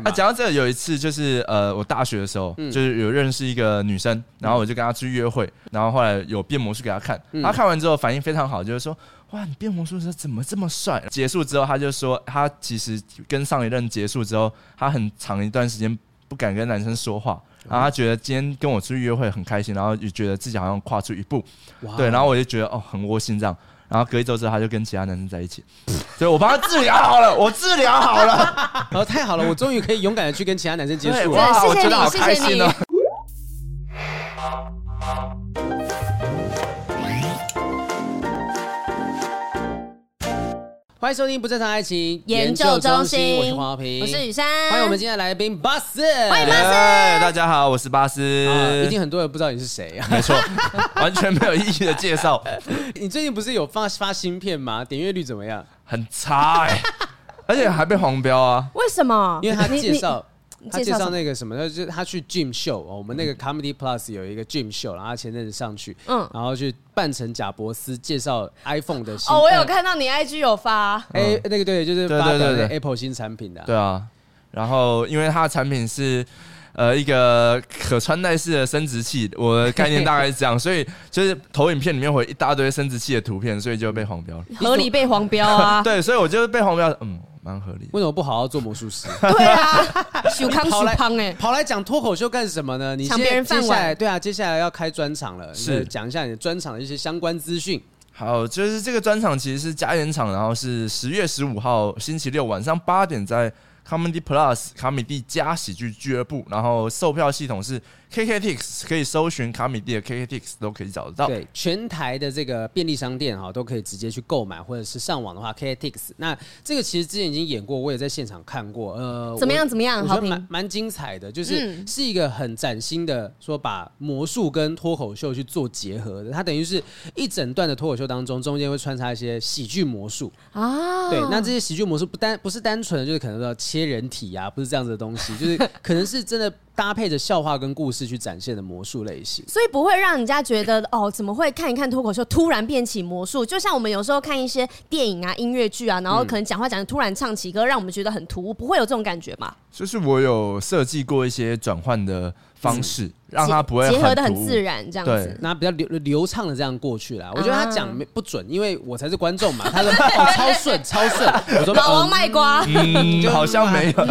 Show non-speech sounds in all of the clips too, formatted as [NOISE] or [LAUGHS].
那讲到这，有一次就是呃，我大学的时候，就是有认识一个女生，然后我就跟她去约会，然后后来有变魔术给她看，她看完之后反应非常好，就是说哇，你变魔术的时候怎么这么帅？结束之后，她就说她其实跟上一任结束之后，她很长一段时间不敢跟男生说话，然后她觉得今天跟我出去约会很开心，然后也觉得自己好像跨出一步，对，然后我就觉得哦，很窝心这样。然后隔一周之后，他就跟其他男生在一起，所以我帮他治疗好了，[LAUGHS] 我治疗好了，然后太好了，我终于可以勇敢的去跟其他男生接触了，哇，我真的好开心哦。欢迎收听不正常爱情研究中心，我是黄浩平，我是雨珊，欢迎我们今天的来宾巴斯，欢迎巴斯，大家好，我是巴斯，一定很多人不知道你是谁啊？没错，完全没有意义的介绍。[LAUGHS] 你最近不是有发发新片吗？点阅率怎么样？很差哎，而且还被黄标啊？为什么？因为他介绍。他介绍那个什么，就是他去 Gym Show 哦，我们那个 Comedy Plus 有一个 Gym Show，然后他前阵子上去，嗯，然后去扮成贾伯斯介绍 iPhone 的新。哦，我有看到你 IG 有发，哎，那个对，就是发表 Apple 新产品的。对啊，然后因为他的产品是呃一个可穿戴式的生殖器，我的概念大概是这样，[LAUGHS] 所以就是投影片里面会一大堆生殖器的图片，所以就被黄标了。合理被黄标啊？[LAUGHS] 对，所以我就被黄标，嗯。蛮合理，为什么不好好做魔术师？[LAUGHS] 对啊，[LAUGHS] 修康修康哎，跑来讲脱口秀干什么呢？你抢别人饭碗？对啊，接下来要开专场了，是讲一下你的专场的一些相关资讯。好，就是这个专场其实是加演场，然后是十月十五号星期六晚上八点在 Comedy Plus 卡米蒂加喜剧俱乐部，然后售票系统是。KKTix 可以搜寻卡米蒂的 KKTix 都可以找得到。对，全台的这个便利商店哈都可以直接去购买，或者是上网的话 KKTix。那这个其实之前已经演过，我也在现场看过。呃，怎么样？怎么样？我觉得蛮蛮精彩的，就是是一个很崭新的说把魔术跟脱口秀去做结合的。它等于是一整段的脱口秀当中，中间会穿插一些喜剧魔术啊。对，那这些喜剧魔术不单不是单纯的，就是可能要切人体啊，不是这样子的东西，就是可能是真的。搭配着笑话跟故事去展现的魔术类型，所以不会让人家觉得哦，怎么会看一看脱口秀突然变起魔术？就像我们有时候看一些电影啊、音乐剧啊，然后可能讲话讲的突然唱起歌，让我们觉得很突兀，不会有这种感觉吗？就是我有设计过一些转换的方式，让他不会结合的很自然，这样子，那比较流流畅的这样过去了。我觉得他讲不准，因为我才是观众嘛。[LAUGHS] 他说哦，超顺，超顺。[LAUGHS] 我说老王卖瓜，嗯，好像没有。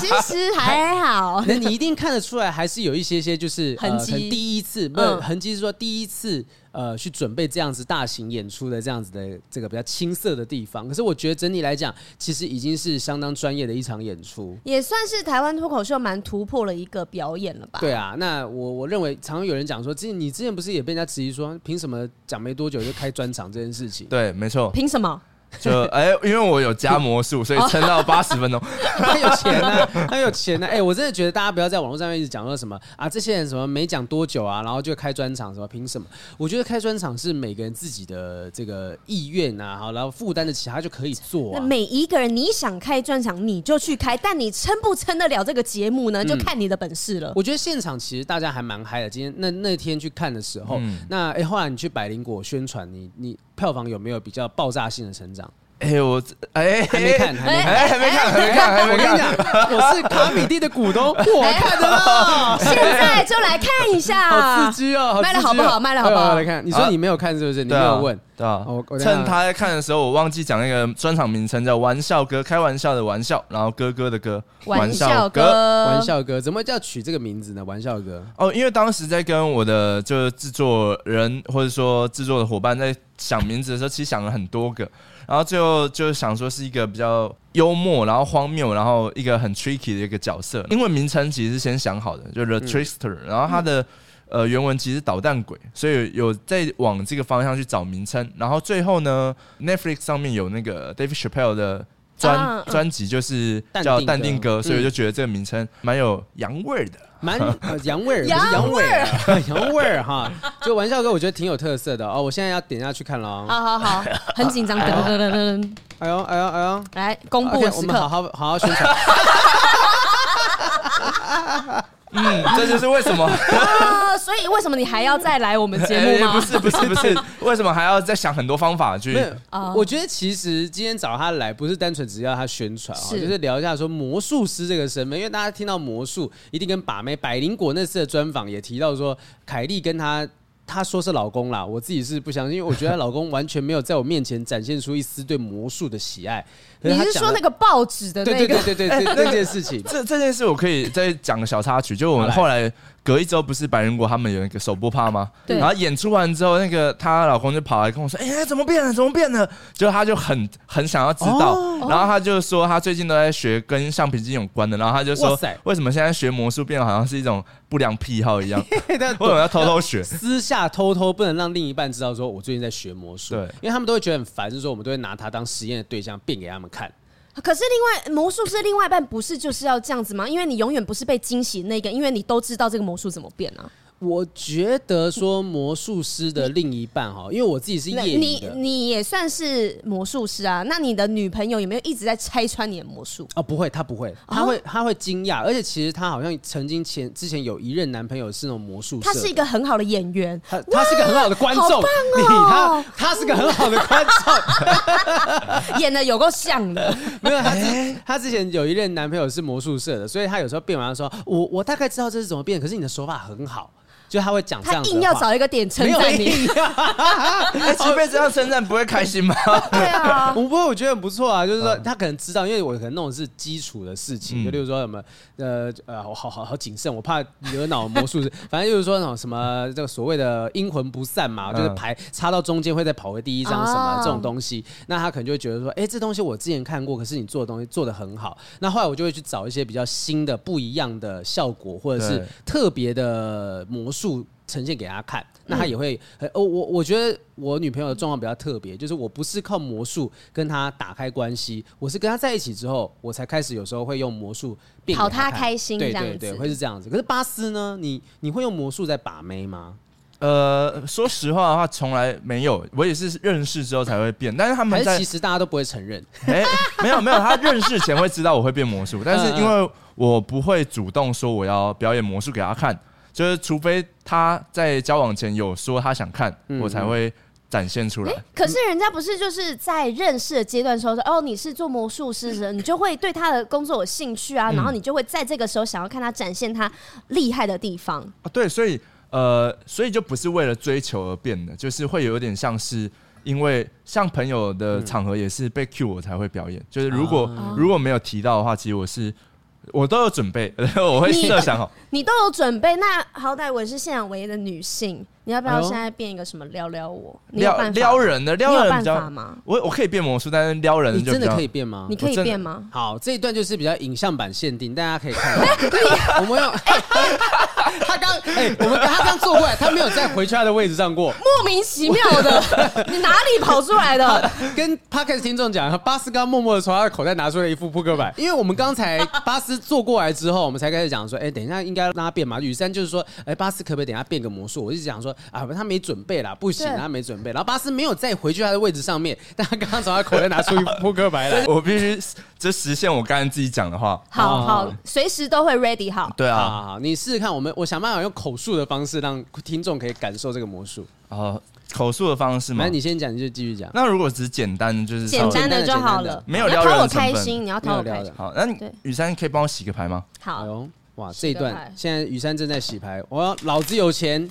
其实还好。[LAUGHS] 那你一定看得出来，还是有一些些就是痕迹。第一次，不是痕迹，是说第一次。呃，去准备这样子大型演出的这样子的这个比较青涩的地方，可是我觉得整体来讲，其实已经是相当专业的一场演出，也算是台湾脱口秀蛮突破了一个表演了吧？对啊，那我我认为常常有人讲说，之前你之前不是也被人家质疑说，凭什么讲没多久就开专场这件事情？对，没错，凭什么？就哎、欸，因为我有加魔术，所以撑到八十分钟。[LAUGHS] 他有钱呢、啊，他有钱呢、啊。哎、欸，我真的觉得大家不要在网络上面一直讲说什么啊，这些人什么没讲多久啊，然后就开专场，什么凭什么？我觉得开专场是每个人自己的这个意愿啊，好，然后负担得起，他就可以做、啊。那每一个人，你想开专场你就去开，但你撑不撑得了这个节目呢？就看你的本事了。嗯、我觉得现场其实大家还蛮嗨的。今天那那天去看的时候，嗯、那哎、欸，后来你去百灵果宣传，你你票房有没有比较爆炸性的成长？哎，我哎还没看，还没看，还没看，还没看，还没看。我跟你讲，我是卡米蒂的股东，[LAUGHS] 我看的了。现在就来看一下，[LAUGHS] 好刺激哦！卖的好不好？卖的好不好？来看，你说你没有看是不是？你没有问，对啊。趁他在看的时候，我忘记讲那个专场名称叫“玩笑哥”，开玩笑的玩笑，然后哥哥的哥，玩笑哥，玩笑哥，怎么叫取这个名字呢？玩笑哥哦，因为当时在跟我的就是制作人或者说制作的伙伴在想名字的时候，其实想了很多个。然后最后就想说是一个比较幽默，然后荒谬，然后一个很 tricky 的一个角色。英文名称其实是先想好的，就是 The Trickster。然后它的呃原文其实捣蛋鬼，所以有在往这个方向去找名称。然后最后呢，Netflix 上面有那个 David Chappelle 的专专辑，就是叫《淡定歌》，所以我就觉得这个名称蛮有洋味儿的。蛮 [LAUGHS] 洋味儿，不是洋味儿，[LAUGHS] 洋味儿哈。就玩笑哥，我觉得挺有特色的哦。我现在要点下去看了。好好好，[LAUGHS] 很紧张。噔噔噔噔。哎呦哎呦哎呦！来公布，我们好好好好宣传。嗯，这就是为什么啊，[LAUGHS] 所以为什么你还要再来我们节目吗？不是不是不是，为什么还要再想很多方法去？我觉得其实今天找他来，不是单纯只要他宣传啊，就是聊一下说魔术师这个身份，因为大家听到魔术，一定跟把妹。百灵果那次的专访也提到说，凯莉跟他。她说是老公啦，我自己是不相信，因为我觉得她老公完全没有在我面前展现出一丝对魔术的喜爱。你是说那个报纸的那个？对对对对对，那件事情，[LAUGHS] 这这件事我可以再讲个小插曲，就我们后来。隔一周不是白人国他们有一个首播趴吗？对。然后演出完之后，那个她老公就跑来跟我说：“哎、欸，怎么变了？怎么变了？”就他就很很想要知道。哦、然后他就说他最近都在学跟橡皮筋有关的。然后他就说：“为什么现在学魔术变得好像是一种不良癖好一样？[LAUGHS] 为什么要偷偷学？私下偷偷不能让另一半知道，说我最近在学魔术。对，因为他们都会觉得很烦，就是说我们都会拿他当实验的对象，变给他们看。”可是另外魔术师另外一半不是就是要这样子吗？因为你永远不是被惊喜那个，因为你都知道这个魔术怎么变啊。我觉得说魔术师的另一半哈，因为我自己是业余你你也算是魔术师啊？那你的女朋友有没有一直在拆穿你的魔术？哦，不会，她不会，她会，她会惊讶，而且其实她好像曾经前之前有一任男朋友是那种魔术师，他是一个很好的演员，他他是一个很好的观众，你他他是个很好的观众，[LAUGHS] [LAUGHS] 演的有够像的，[LAUGHS] 没有他他之前有一任男朋友是魔术社的，所以他有时候变完说，我我大概知道这是怎么变，可是你的手法很好。就他会讲这样，他硬要找一个点称赞你，哎，其实被这样称赞不会开心吗？对啊，[LAUGHS] 我不过我觉得很不错啊，就是说他可能知道，因为我可能弄的是基础的事情，就例如说什么呃呃，我好好好谨慎，我怕惹恼魔术。师，[LAUGHS] 反正就是说那种什么这个所谓的阴魂不散嘛，就是牌插到中间会再跑回第一张什么这种东西，那他可能就会觉得说，哎，这东西我之前看过，可是你做的东西做的很好，那后来我就会去找一些比较新的、不一样的效果，或者是特别的魔术。呈现给他看，那他也会哦。我我觉得我女朋友的状况比较特别，就是我不是靠魔术跟他打开关系，我是跟他在一起之后，我才开始有时候会用魔术讨他开心。对对对，会是这样子。可是巴斯呢？你你会用魔术在把妹吗？呃，说实话的话，从来没有。我也是认识之后才会变，但是他们在其实大家都不会承认。哎，没有没有，他认识前会知道我会变魔术，但是因为我不会主动说我要表演魔术给他看。就是，除非他在交往前有说他想看，嗯、我才会展现出来。可是人家不是就是在认识的阶段时候说，哦，你是做魔术师的，[LAUGHS] 你就会对他的工作有兴趣啊，然后你就会在这个时候想要看他展现他厉害的地方。啊，对，所以呃，所以就不是为了追求而变的，就是会有点像是因为像朋友的场合也是被 cue 我才会表演，就是如果如果没有提到的话，其实我是。我都有准备，[LAUGHS] 我会设想好。你都有准备，那好歹我是现场唯一的女性。你要不要现在变一个什么撩撩我？撩撩人的撩人比较吗？我我可以变魔术，但是撩人你真的可以变吗？你可以变吗？好，这一段就是比较影像版限定，大家可以看。[LAUGHS] 我们用 [LAUGHS] 他刚哎，我们他刚坐过来，他没有在回去他的位置上过，莫名其妙的，[LAUGHS] 你哪里跑出来的？跟 Podcast 听众讲，巴斯刚默默的从他的口袋拿出了一副扑克牌，因为我们刚才巴斯坐过来之后，我们才开始讲说，哎，等一下应该让他变嘛。雨珊就是说，哎，巴斯可不可以等下变个魔术？我就讲说。啊，他没准备啦，不行，他没准备。然后巴斯没有再回去他的位置上面，[LAUGHS] 但他刚刚从他口袋拿出一扑克牌来，[LAUGHS] 我必须这实现我刚才自己讲的话。好好，随时都会 ready 好。对啊，好好，你试试看，我们我想办法用口述的方式让听众可以感受这个魔术。哦，口述的方式吗？那你先讲，你就继续讲。那如果只是简单，就是简单的就好了，没有要讨我开心，你要讨我开心。好，那雨珊可以帮我洗个牌吗？好。哇，这一段现在雨珊正在洗牌，我要老子有钱。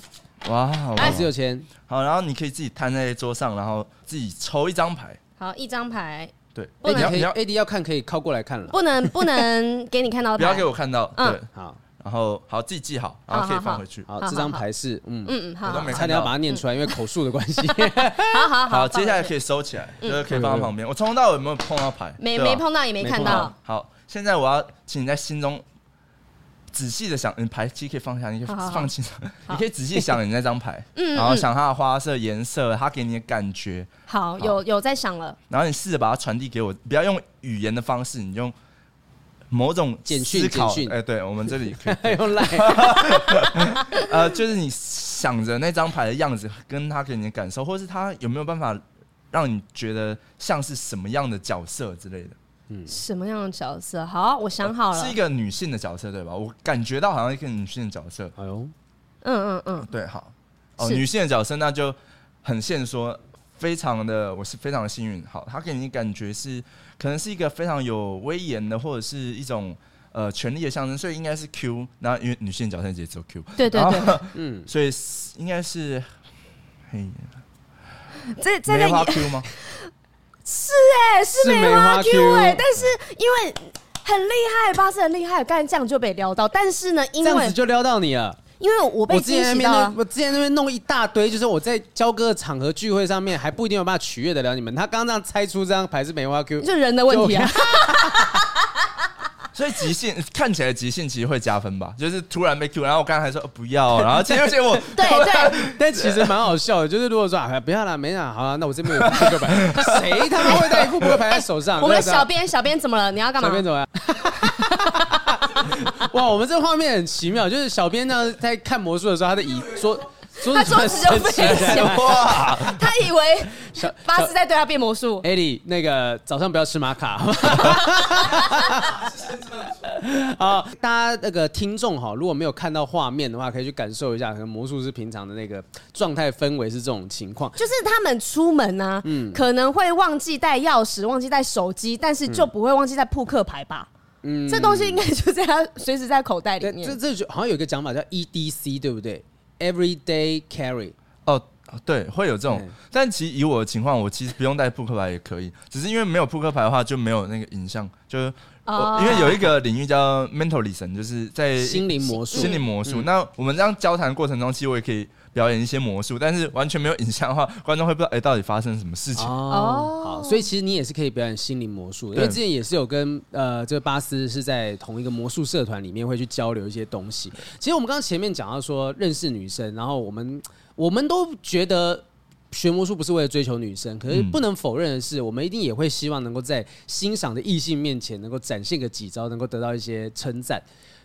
哇，老子有钱。好，然后你可以自己摊在桌上，然后自己抽一张牌。好，一张牌。对，你要你要 AD 要看，可以靠过来看了。不能 [LAUGHS] 不能给你看到，不要给我看到。对，好，然后好自己记好，然后可以放回去。好，这张牌是嗯嗯嗯，好，差点要把它念出来，因为口述的关系。[LAUGHS] 好好好，接下来可以收起来，就是可以放在旁边。我从头到尾有没有碰到牌？没没碰到，也没看到。好，现在我要请你在心中。仔细的想，你牌其实可以放下，你可以放轻松，你可以仔细想你那张牌，[LAUGHS] 嗯，然后想它的花色、颜色，它给你的感觉。好，有有在想了。然后你试着把它传递给我，不要用语言的方式，你用某种简讯简讯。哎，对，我们这里可以 [LAUGHS] 用来。[LAUGHS] 呃，就是你想着那张牌的样子，跟他给你的感受，或是他有没有办法让你觉得像是什么样的角色之类的。嗯，什么样的角色？好，我想好了，是一个女性的角色，对吧？我感觉到好像一个女性的角色。哎呦，嗯嗯嗯，对，好，哦，女性的角色，那就很现说，非常的，我是非常的幸运。好，她给你感觉是可能是一个非常有威严的，或者是一种呃权力的象征，所以应该是 Q。然后因为女性角色也只有 Q，对对对，嗯，所以应该是嘿，这这梅花 Q 吗？[LAUGHS] 是哎、欸，是梅花 Q 哎、欸，但是因为很厉害，巴斯很厉害，刚才这样就被撩到。但是呢，因为这样子就撩到你了，因为我被惊喜到。我之前那边弄一大堆，就是我在交割的场合聚会上面还不一定有办法取悦得了你们。他刚刚这样猜出这张牌是梅花 Q，就人的问题啊。所以即兴看起来即兴其实会加分吧，就是突然被 Q，然后我刚才还说不要，[LAUGHS] 然后结果我对 [LAUGHS] 对，但其实蛮好笑的，就是如果说啊不要了，没啦，好了，那我这边有扑克牌，[LAUGHS] 谁他妈会带一副扑克牌在手上？我们的小编小编怎么了？你要干嘛？小编怎么样？哇，我们这个画面很奇妙，就是小编呢在看魔术的时候，他的椅说。他桌子就飞起来哇！他以为巴斯在对他变魔术。艾莉，那个早上不要吃玛卡。[LAUGHS] 好，大家那个听众哈，如果没有看到画面的话，可以去感受一下，可能魔术师平常的那个状态氛围是这种情况。就是他们出门呢、啊，嗯，可能会忘记带钥匙，忘记带手机，但是就不会忘记带扑克牌吧？嗯，这东西应该就在他随时在口袋里面。这这就好像有一个讲法叫 EDC，对不对？Everyday carry 哦，对，会有这种，但其实以我的情况，我其实不用带扑克牌也可以，只是因为没有扑克牌的话就没有那个影像，就是、oh. 因为有一个领域叫 mentalism，就是在心灵魔术，心灵魔术。那我们这样交谈过程中，其实我也可以表演一些魔术，但是完全没有影像的话，观众会不知道哎、欸，到底发生什么事情哦。好，所以其实你也是可以表演心灵魔术，因为之前也是有跟呃这个巴斯是在同一个魔术社团里面会去交流一些东西。其实我们刚刚前面讲到说认识女生，然后我们我们都觉得学魔术不是为了追求女生，可是不能否认的是，我们一定也会希望能够在欣赏的异性面前能够展现个几招，能够得到一些称赞。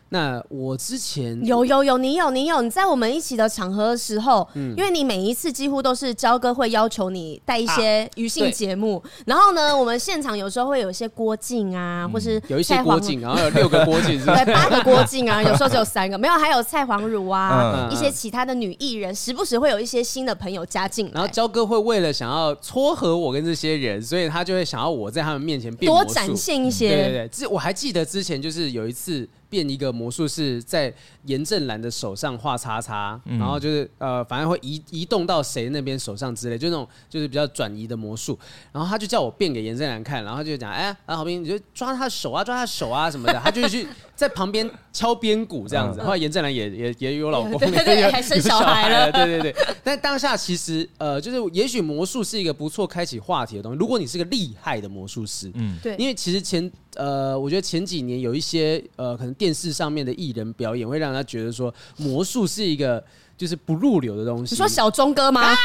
那我之前有有有，你有你有你在我们一起的场合的时候，嗯，因为你每一次几乎都是焦哥会要求你带一些余兴节目，然后呢，我们现场有时候会有一些郭靖啊，或是有一些郭靖，然后有六个郭靖，对，八个 [LAUGHS] 郭靖啊，有时候只有三个，没有，还有蔡黄汝啊，一些其他的女艺人，时不时会有一些新的朋友加进来，然后焦哥会为了想要撮合我跟这些人，所以他就会想要我在他们面前变，多展现一些，对对对，这我还记得之前就是有一次。变一个魔术是在严正兰的手上画叉叉，嗯、然后就是呃，反正会移移动到谁那边手上之类，就那种就是比较转移的魔术。然后他就叫我变给严正兰看，然后就讲，哎，啊，郝彬，你就抓他的手啊，抓他的手啊什么的。[LAUGHS] 他就去在旁边敲边鼓这样子。后来严正兰也也也有老公，对对对，还生 [LAUGHS] 小孩了，[LAUGHS] 对对对。但当下其实呃，就是也许魔术是一个不错开启话题的东西。如果你是个厉害的魔术师，嗯，对，因为其实前。呃，我觉得前几年有一些呃，可能电视上面的艺人表演，会让他觉得说魔术是一个就是不入流的东西。你说小钟哥吗？[LAUGHS]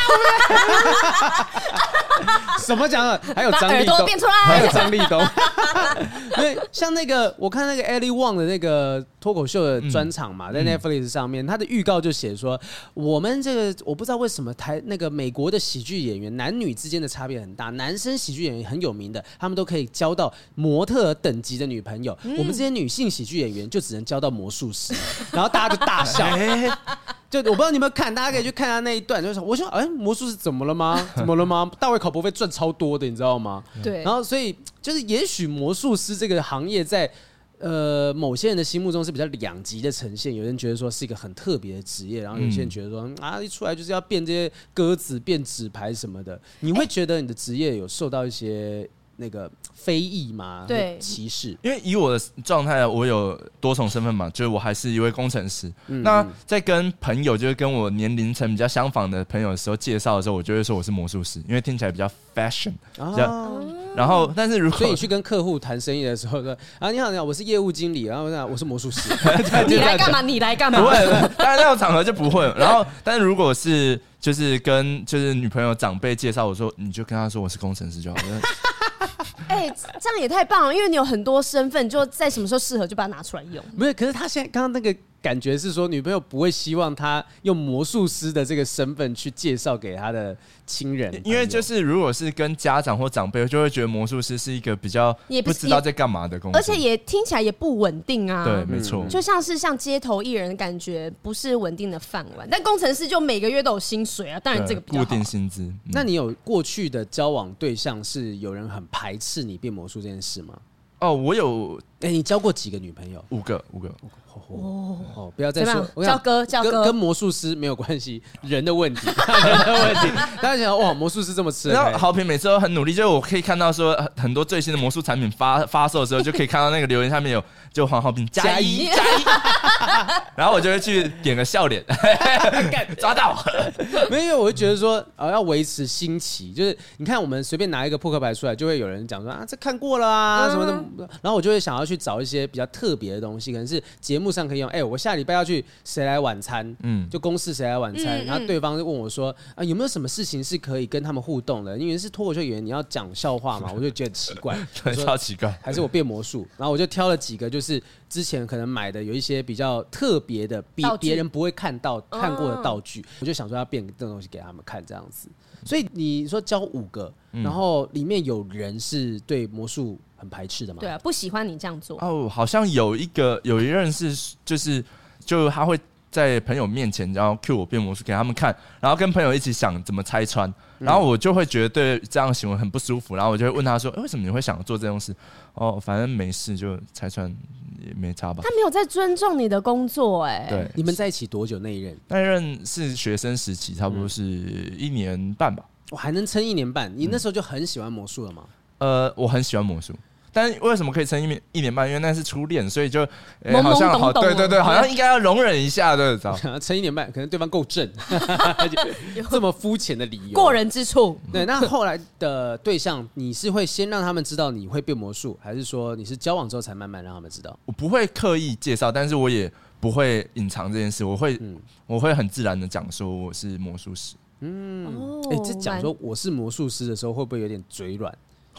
啊 [LAUGHS] 什么讲的？还有张立东，还 [LAUGHS] 有张立东。因为像那个，我看那个 Ellie Wong 的那个脱口秀的专场嘛，在 Netflix 上面，他的预告就写说，我们这个我不知道为什么台那个美国的喜剧演员男女之间的差别很大，男生喜剧演员很有名的，他们都可以交到模特等级的女朋友，我们这些女性喜剧演员就只能交到魔术师，然后大家就大笑。[LAUGHS] 就我不知道你们看，大家可以去看他那一段，就是我说，哎，魔术是怎么了吗？[LAUGHS] 怎么了吗？大卫考博费赚超多的，你知道吗？对。然后，所以就是，也许魔术师这个行业在呃某些人的心目中是比较两极的呈现。有人觉得说是一个很特别的职业，然后有些人觉得说啊，一出来就是要变这些鸽子、变纸牌什么的。你会觉得你的职业有受到一些？那个非议嘛？对，歧视。因为以我的状态，我有多重身份嘛，就是我还是一位工程师。嗯、那在跟朋友，就是跟我年龄层比较相仿的朋友的时候介绍的时候，我就会说我是魔术师，因为听起来比较 fashion。哦。然后，但是如果所以你去跟客户谈生意的时候说啊，你好，你好，我是业务经理，然后我是魔术师。[LAUGHS] [LAUGHS] 你来干嘛？你来干嘛？不会，当然那种场合就不会。然后，[LAUGHS] 但是如果是就是跟就是女朋友长辈介绍，我说你就跟他说我是工程师就好了。哎、这样也太棒了，因为你有很多身份，就在什么时候适合就把它拿出来用。没有，可是他现在刚刚那个感觉是说，女朋友不会希望他用魔术师的这个身份去介绍给他的亲人，因为就是如果是跟家长或长辈，就会觉得魔术师是一个比较也不知道在干嘛的工作，而且也听起来也不稳定啊。对，没错，就像是像街头艺人，感觉不是稳定的饭碗。但工程师就每个月都有薪水啊，当然这个固定薪资。嗯、那你有过去的交往对象是有人很排斥你变魔术这件事吗？哦，我有。哎、欸，你交过几个女朋友？五个，五个。哦哦，不要再说，叫哥叫哥，跟魔术师没有关系，[LAUGHS] 人的问题，[LAUGHS] 人的问题。大家想哇，魔术师这么吃，然后豪平每次都很努力，就是我可以看到说很多最新的魔术产品发发售的时候，就可以看到那个留言下面有就黄浩平加一加一，[LAUGHS] 然后我就会去点个笑脸，抓到。没有，因为我就觉得说啊，要维持新奇，就是你看我们随便拿一个扑克牌出来，就会有人讲说啊，这看过了啊什么的，然后我就会想要去找一些比较特别的东西，可能是节目上可以用。哎，我下礼拜要去谁来晚餐？嗯，就公司谁来晚餐？然后对方就问我说啊，有没有什么事情是可以跟他们互动的？因为是脱口秀演员，你要讲笑话嘛，[LAUGHS] 我就觉得奇怪，[LAUGHS] 超奇怪。还是我变魔术？然后我就挑了几个，就是之前可能买的有一些比较特别的，比别人不会看到看过的道具，我就想说要变这种东西给他们看，这样子。所以你说教五个，然后里面有人是对魔术很排斥的吗？对啊，不喜欢你这样做。哦，好像有一个有一任是就是就他会在朋友面前，然后 cue 我变魔术给他们看，然后跟朋友一起想怎么拆穿，然后我就会觉得对这样行为很不舒服，然后我就会问他说：“欸，为什么你会想做这种事？”哦，反正没事，就拆穿也没差吧。他没有在尊重你的工作，哎。对，你们在一起多久那一任？那一任是学生时期，差不多是一年半吧。我还能撑一年半？你那时候就很喜欢魔术了吗？呃，我很喜欢魔术。但为什么可以撑一年一年半？因为那是初恋，所以就、欸、好像好对对对，好像应该要容忍一下的，知道撑一年半，可能对方够正，这么肤浅的理由，过人之处。对，那后来的对象，你是会先让他们知道你会变魔术，还是说你是交往之后才慢慢让他们知道？我不会刻意介绍，但是我也不会隐藏这件事，我会、嗯、我会很自然的讲说我是魔术师。嗯，哎、欸，这讲说我是魔术师的时候，会不会有点嘴软？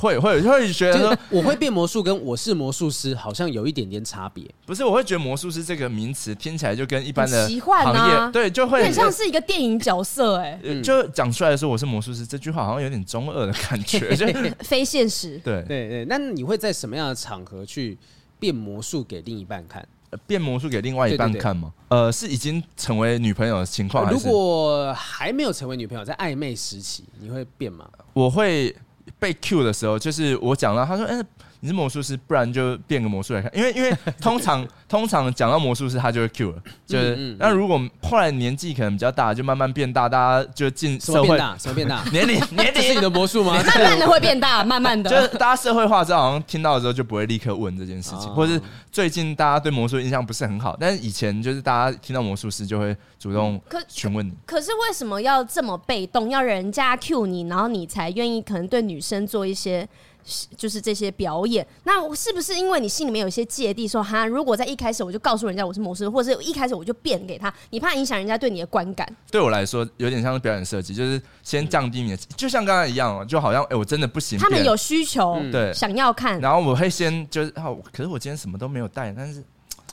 会会会觉得说我会变魔术跟我是魔术师好像有一点点差别。不是，我会觉得魔术师这个名词听起来就跟一般的行业对，就会很像是一个电影角色哎，就讲出来的时候我是魔术师这句话好像有点中二的感觉，[LAUGHS] 就非现实。对对对，那你会在什么样的场合去变魔术给另一半看？变魔术给另外一半看吗？呃，是已经成为女朋友的情况？如果还没有成为女朋友，在暧昧时期，你会变吗？我会。被 Q 的时候，就是我讲了，他说：“哎、你是魔术师，不然就变个魔术来看。”因为因 [LAUGHS] 为通常通常讲到魔术师，他就会 Q 了。就是那、嗯嗯、如果后来年纪可能比较大，就慢慢变大，大家就进社会。什么变大？什么变大？[LAUGHS] 年龄 [LAUGHS] 年龄是你的魔术吗？慢慢的会变大，慢慢的。就是大家社会化之后，好像听到的时候就不会立刻问这件事情，哦、或者是最近大家对魔术印象不是很好，但是以前就是大家听到魔术师就会主动询问你可。可是为什么要这么被动？要人家 Q 你，然后你才愿意？可能对女生做一些。就是这些表演，那是不是因为你心里面有一些芥蒂，说哈，如果在一开始我就告诉人家我是魔术，或者是一开始我就变给他，你怕影响人家对你的观感？对我来说，有点像是表演设计，就是先降低你的，就像刚才一样，就好像哎、欸，我真的不行。他们有需求，对、嗯，想要看，然后我会先就是，可是我今天什么都没有带，但是。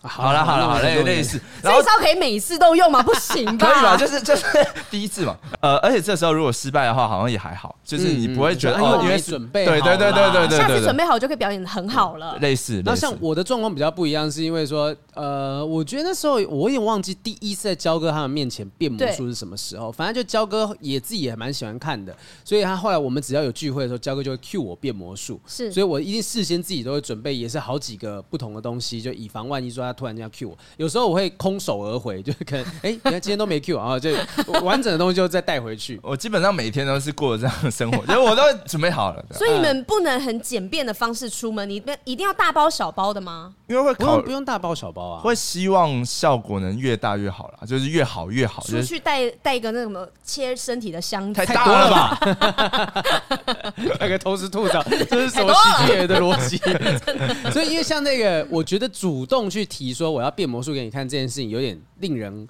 好了好了好了，类似，这一招可以每次都用吗？不行吧？可以吧？就是 [LAUGHS] 就是第一次嘛。[LAUGHS] 呃，而且这时候如果失败的话，好像也还好，就是你不会觉得哦，因为准备对对对对对对，下次准备好就可以表演得很好了。类似，那像我的状况比较不一样，是因为说，呃，我觉得那时候我有点忘记第一次在焦哥他们面前变魔术是什么时候。反正就焦哥也自己也蛮喜欢看的，所以他后来我们只要有聚会的时候，焦哥就会 cue 我变魔术。是，所以我一定事先自己都会准备，也是好几个不同的东西，就以防万一说他突然间要 cue 我。有时候我会空手而回，就是可能哎，你看今天都没 Q 啊，就完整的东西就再带回去。我基本上每天都是过这样的生活，因 [LAUGHS] 为我都准备好了。所以你们不能很简便的方式出门，你一定要大包小包的吗？因为会考不用不用大包小包啊，会希望效果能越大越好啦，就是越好越好。出去带带一个那什么切身体的箱子，太大了吧？那 [LAUGHS] 个同时吐槽，这是什么喜剧人的逻辑？[LAUGHS] 所以因为像那个，我觉得主动去提说我要变魔。魔术给你看这件事情有点令人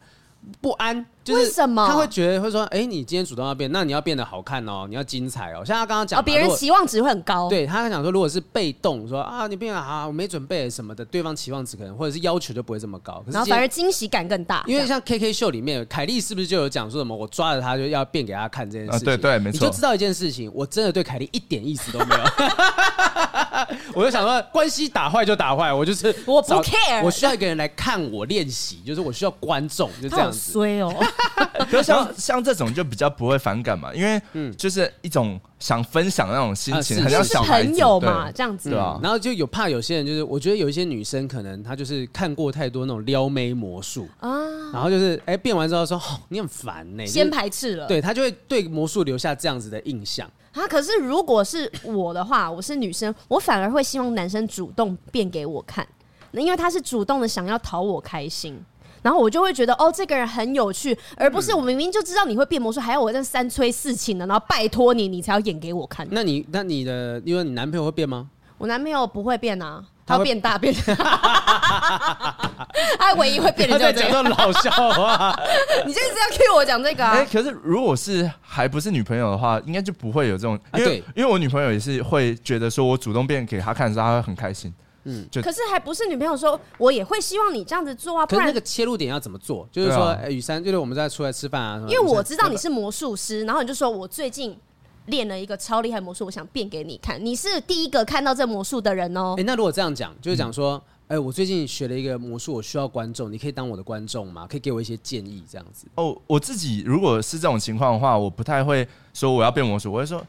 不安，就是为什么他会觉得会说，哎，你今天主动要变，那你要变得好看哦，你要精彩哦。像他刚刚讲，别人期望值会很高。对他讲说，如果是被动说啊，你变得好，我没准备什么的，对方期望值可能或者是要求就不会这么高。然后反而惊喜感更大。因为像 KK 秀里面，凯莉是不是就有讲说什么，我抓着他就要变给他看这件事情？对对，没错。你就知道一件事情，我真的对凯莉一点意思都没有。[LAUGHS] 我就想说，关系打坏就打坏，我就是我不 care，我需要一个人来看我练习，就是我需要观众，就这样子。衰哦，[LAUGHS] 可像像这种就比较不会反感嘛，因为嗯，就是一种想分享的那种心情，很像小朋友嘛，这样子对吧？然后就有怕有些人就是，我觉得有一些女生可能她就是看过太多那种撩妹魔术啊，然后就是哎变完之后说哦你很烦呢，先排斥了，对她就会对魔术留下这样子的印象。啊！可是如果是我的话，我是女生，我反而会希望男生主动变给我看，因为他是主动的想要讨我开心，然后我就会觉得哦，这个人很有趣，而不是我明明就知道你会变魔术，还要我这三催四请的，然后拜托你，你才要演给我看。那你那你的，因为你男朋友会变吗？我男朋友不会变啊。他会变大变，他唯一会变的就是讲这老笑话。你就是要 cue 我讲这个啊？哎，可是如果是还不是女朋友的话，应该就不会有这种。因为因为我女朋友也是会觉得说，我主动变给她看的时候，她会很开心。嗯，就可是还不是女朋友说，我也会希望你这样子做啊。不然那个切入点要怎么做？就是说，雨珊，就是我们在出来吃饭啊。因为我知道你是魔术师，然后你就说我最近。练了一个超厉害魔术，我想变给你看。你是第一个看到这魔术的人哦。哎，那如果这样讲，就是讲说，哎，我最近学了一个魔术，我需要观众，你可以当我的观众吗？可以给我一些建议，这样子。哦，我自己如果是这种情况的话，我不太会说我要变魔术，我会说，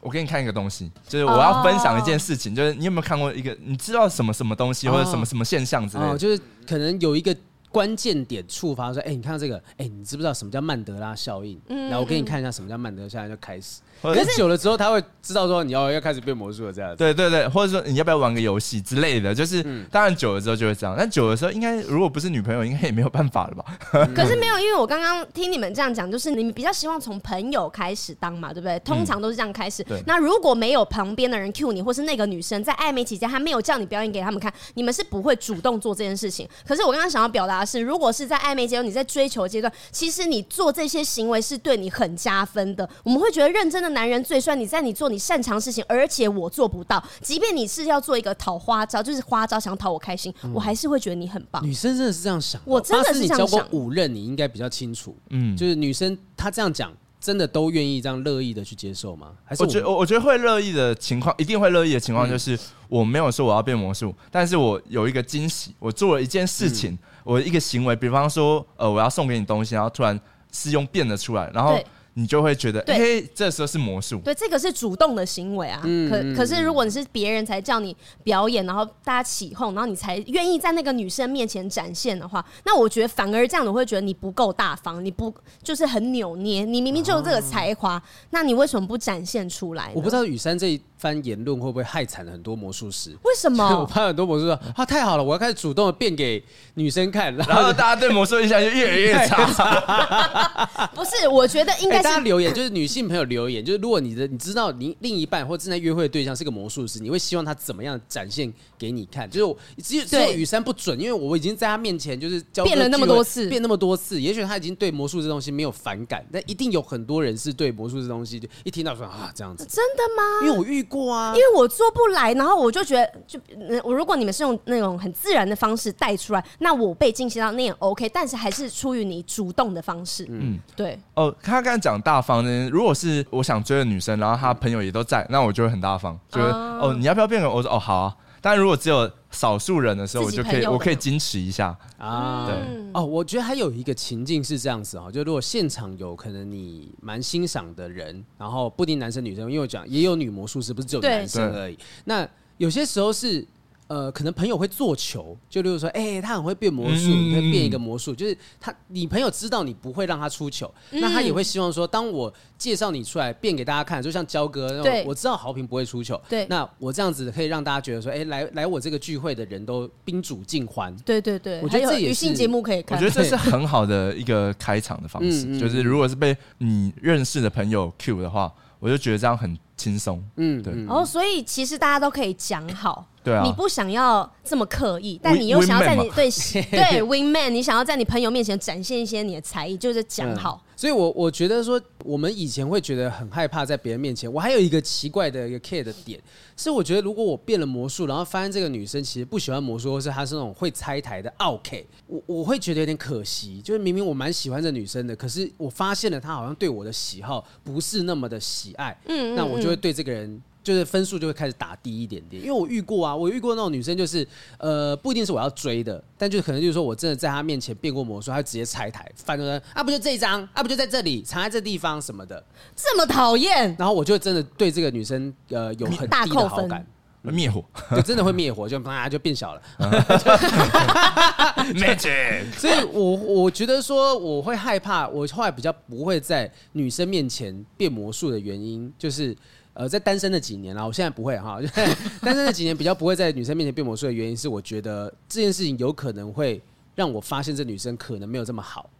我给你看一个东西，就是我要分享一件事情，就是你有没有看过一个，你知道什么什么东西或者什么什么现象之类的，就是可能有一个。关键点触发说：“哎、欸，你看到这个？哎、欸，你知不知道什么叫曼德拉效应？嗯，然后我给你看一下什么叫曼德拉效应，就开始。可是久了之后，他会知道说你要要开始变魔术了，这样子。对对对，或者说你要不要玩个游戏之类的，就是、嗯、当然久了之后就会这样。但久的时候，应该如果不是女朋友，应该也没有办法了吧？[LAUGHS] 可是没有，因为我刚刚听你们这样讲，就是你们比较希望从朋友开始当嘛，对不对？通常都是这样开始。嗯、那如果没有旁边的人 cue 你，或是那个女生在暧昧期间，她没有叫你表演给他们看，你们是不会主动做这件事情。可是我刚刚想要表达的是，如果是在暧昧阶段，你在追求阶段，其实你做这些行为是对你很加分的。我们会觉得认真的男人最帅。你在你做你擅长事情，而且我做不到，即便你是要做一个讨花招，就是花招想讨我开心，嗯、我还是会觉得你很棒。女生真的是这样想，我真的是这样想。你教过五任，你应该比较清楚。嗯，就是女生她这样讲，真的都愿意这样乐意的去接受吗？还是我，我觉得，我觉得会乐意的情况，一定会乐意的情况就是，我没有说我要变魔术，但是我有一个惊喜，我做了一件事情，嗯、我一个行为，比方说，呃，我要送给你东西，然后突然是用变了出来，然后。你就会觉得，哎对、欸，这时候是魔术。对，这个是主动的行为啊。嗯、可可是，如果你是别人才叫你表演，然后大家起哄，然后你才愿意在那个女生面前展现的话，那我觉得反而这样，我会觉得你不够大方，你不就是很扭捏？你明明就有这个才华，啊、那你为什么不展现出来？我不知道雨珊这一番言论会不会害惨了很多魔术师？为什么？[LAUGHS] 我怕很多魔术师说啊，太好了，我要开始主动的变给女生看，然后，[LAUGHS] 然后大家对魔术印象就越来越差。[LAUGHS] 不是，我觉得应该是。大家留言就是女性朋友留言，就是如果你的你知道你另一半或正在约会的对象是个魔术师，你会希望他怎么样展现给你看？就是只有只有雨山不准，因为我已经在他面前就是变了那么多次，变那么多次，也许他已经对魔术这东西没有反感，但一定有很多人是对魔术这东西就一听到说啊这样子，真的吗？因为我遇过啊，因为我做不来，然后我就觉得就我如果你们是用那种很自然的方式带出来，那我被惊喜到那也 OK，但是还是出于你主动的方式，嗯，对。哦，他刚才讲大方呢，如果是我想追的女生，然后她朋友也都在，那我就会很大方，就是哦，你要不要变个？我说哦，好啊。但如果只有少数人的时候，我就可以，我可以矜持一下啊。对哦，我觉得还有一个情境是这样子哦，就如果现场有可能你蛮欣赏的人，然后不一定男生女生，因为我讲也有女魔术师，不是只有男生而已。那有些时候是。呃，可能朋友会做球，就例如说，哎、欸，他很会变魔术，你会变一个魔术，就是他，你朋友知道你不会让他出球，嗯、那他也会希望说，当我介绍你出来变给大家看，就像焦哥那种，我知道豪平不会出糗，对，那我这样子可以让大家觉得说，哎、欸，来来我这个聚会的人都宾主尽欢，对对对，我觉得这也是节目可以看，我觉得这是很好的一个开场的方式，对 [LAUGHS] 就是如果是被你认识的朋友 cue 的话。我就觉得这样很轻松。嗯，对。哦，所以其实大家都可以讲好。对啊，你不想要这么刻意，但你又想要在你对对 wing man，你想要在你朋友面前展现一些你的才艺，就是讲好。嗯、所以我，我我觉得说，我们以前会觉得很害怕在别人面前。我还有一个奇怪的一个 care 的点，是我觉得如果我变了魔术，然后发现这个女生其实不喜欢魔术，或是她是那种会拆台的 OK，，我我会觉得有点可惜。就是明明我蛮喜欢这女生的，可是我发现了她好像对我的喜好不是那么的喜爱，嗯，嗯，嗯，那我就会对这个人。就是分数就会开始打低一点点，因为我遇过啊，我遇过那种女生，就是呃，不一定是我要追的，但就可能就是说我真的在她面前变过魔术，她直接拆台，反正啊不就这一张，啊不就在这里藏在这地方什么的，这么讨厌，然后我就真的对这个女生呃有很低的好感，灭火，就真的会灭火，就啪就变小了，[LAUGHS] magic。所以我我觉得说我会害怕，我后来比较不会在女生面前变魔术的原因就是。呃，在单身的几年啦，我现在不会哈。[LAUGHS] 单身的几年比较不会在女生面前变魔术的原因是，我觉得这件事情有可能会让我发现这女生可能没有这么好。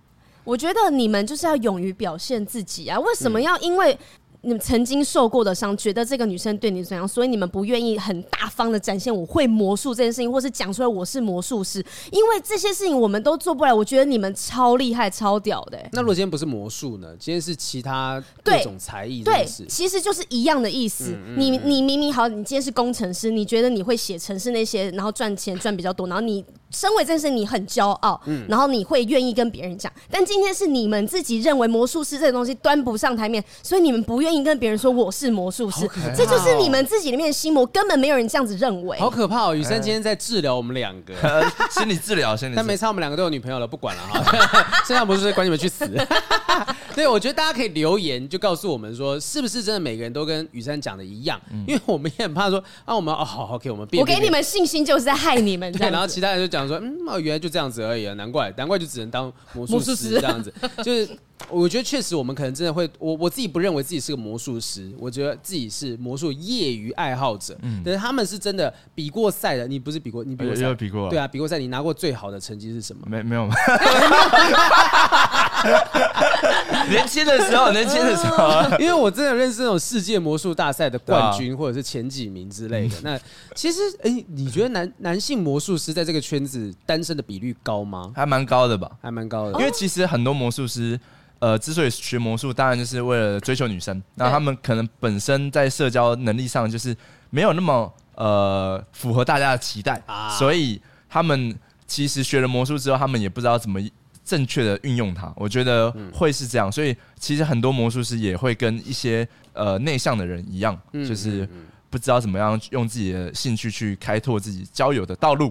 我觉得你们就是要勇于表现自己啊！为什么要因为？你们曾经受过的伤，觉得这个女生对你怎样，所以你们不愿意很大方的展现我会魔术这件事情，或是讲出来我是魔术师，因为这些事情我们都做不来。我觉得你们超厉害、超屌的、欸。那如果今天不是魔术呢？今天是其他各种才艺，对，其实就是一样的意思。嗯嗯嗯，你你明明好，你今天是工程师，你觉得你会写程式那些，然后赚钱赚比较多，然后你。身为这件事，你很骄傲，嗯，然后你会愿意跟别人讲。但今天是你们自己认为魔术师这个东西端不上台面，所以你们不愿意跟别人说我是魔术师。这就是你们自己里面的心魔，根本没有人这样子认为。好可怕哦！雨珊今天在治疗我们两个 [LAUGHS] 心理治疗，心理。但没差，我们两个都有女朋友了，不管了哈。[LAUGHS] 剩下魔术师管你们去死。[LAUGHS] 对，我觉得大家可以留言，就告诉我们说，是不是真的每个人都跟雨珊讲的一样？因为我们也很怕说啊，我们哦好，OK，我们变。我给你们信心就是在害你们。对，然后其他人就讲。讲说，嗯，哦，原来就这样子而已啊，难怪，难怪就只能当魔术师这样子。就是，我觉得确实，我们可能真的会，我我自己不认为自己是个魔术师，我觉得自己是魔术业余爱好者。嗯，但是他们是真的比过赛的，你不是比过，你比过赛？比过，对啊，比过赛，你拿过最好的成绩是什么？没没有吗？年轻的时候，年轻的时候，[LAUGHS] 因为我真的认识那种世界魔术大赛的冠军，或者是前几名之类的。那其实，哎，你觉得男男性魔术师在这个圈子单身的比率高吗？还蛮高的吧，还蛮高的。因为其实很多魔术师，呃，之所以学魔术，当然就是为了追求女生。那他们可能本身在社交能力上就是没有那么呃符合大家的期待，所以他们其实学了魔术之后，他们也不知道怎么。正确的运用它，我觉得会是这样。所以其实很多魔术师也会跟一些呃内向的人一样，就是不知道怎么样用自己的兴趣去开拓自己交友的道路。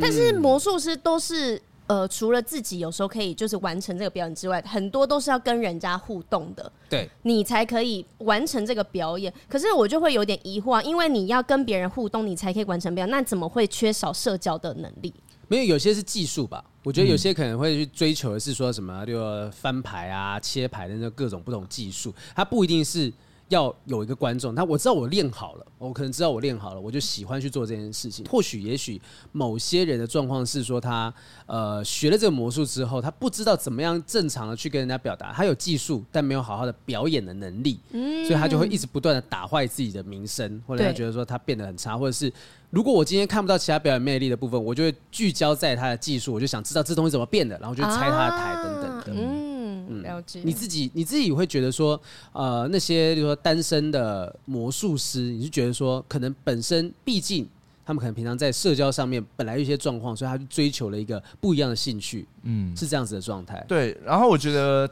但是魔术师都是呃，除了自己有时候可以就是完成这个表演之外，很多都是要跟人家互动的，对，你才可以完成这个表演。可是我就会有点疑惑，啊因为你要跟别人互动，你才可以完成表演，那怎么会缺少社交的能力？没有，有些是技术吧。我觉得有些可能会去追求的是说什么，就翻牌啊、切牌的那各种不同技术，它不一定是要有一个观众。他我知道我练好了，我可能知道我练好了，我就喜欢去做这件事情。或许也许某些人的状况是说他呃学了这个魔术之后，他不知道怎么样正常的去跟人家表达，他有技术，但没有好好的表演的能力，所以他就会一直不断的打坏自己的名声，或者他觉得说他变得很差，或者是。如果我今天看不到其他表演魅力的部分，我就会聚焦在他的技术，我就想知道这东西怎么变的，然后就拆他的台等等的。嗯，了解。你自己你自己会觉得说，呃，那些比如说单身的魔术师，你是觉得说，可能本身毕竟他们可能平常在社交上面本来有一些状况，所以他就追求了一个不一样的兴趣，嗯，是这样子的状态。对，然后我觉得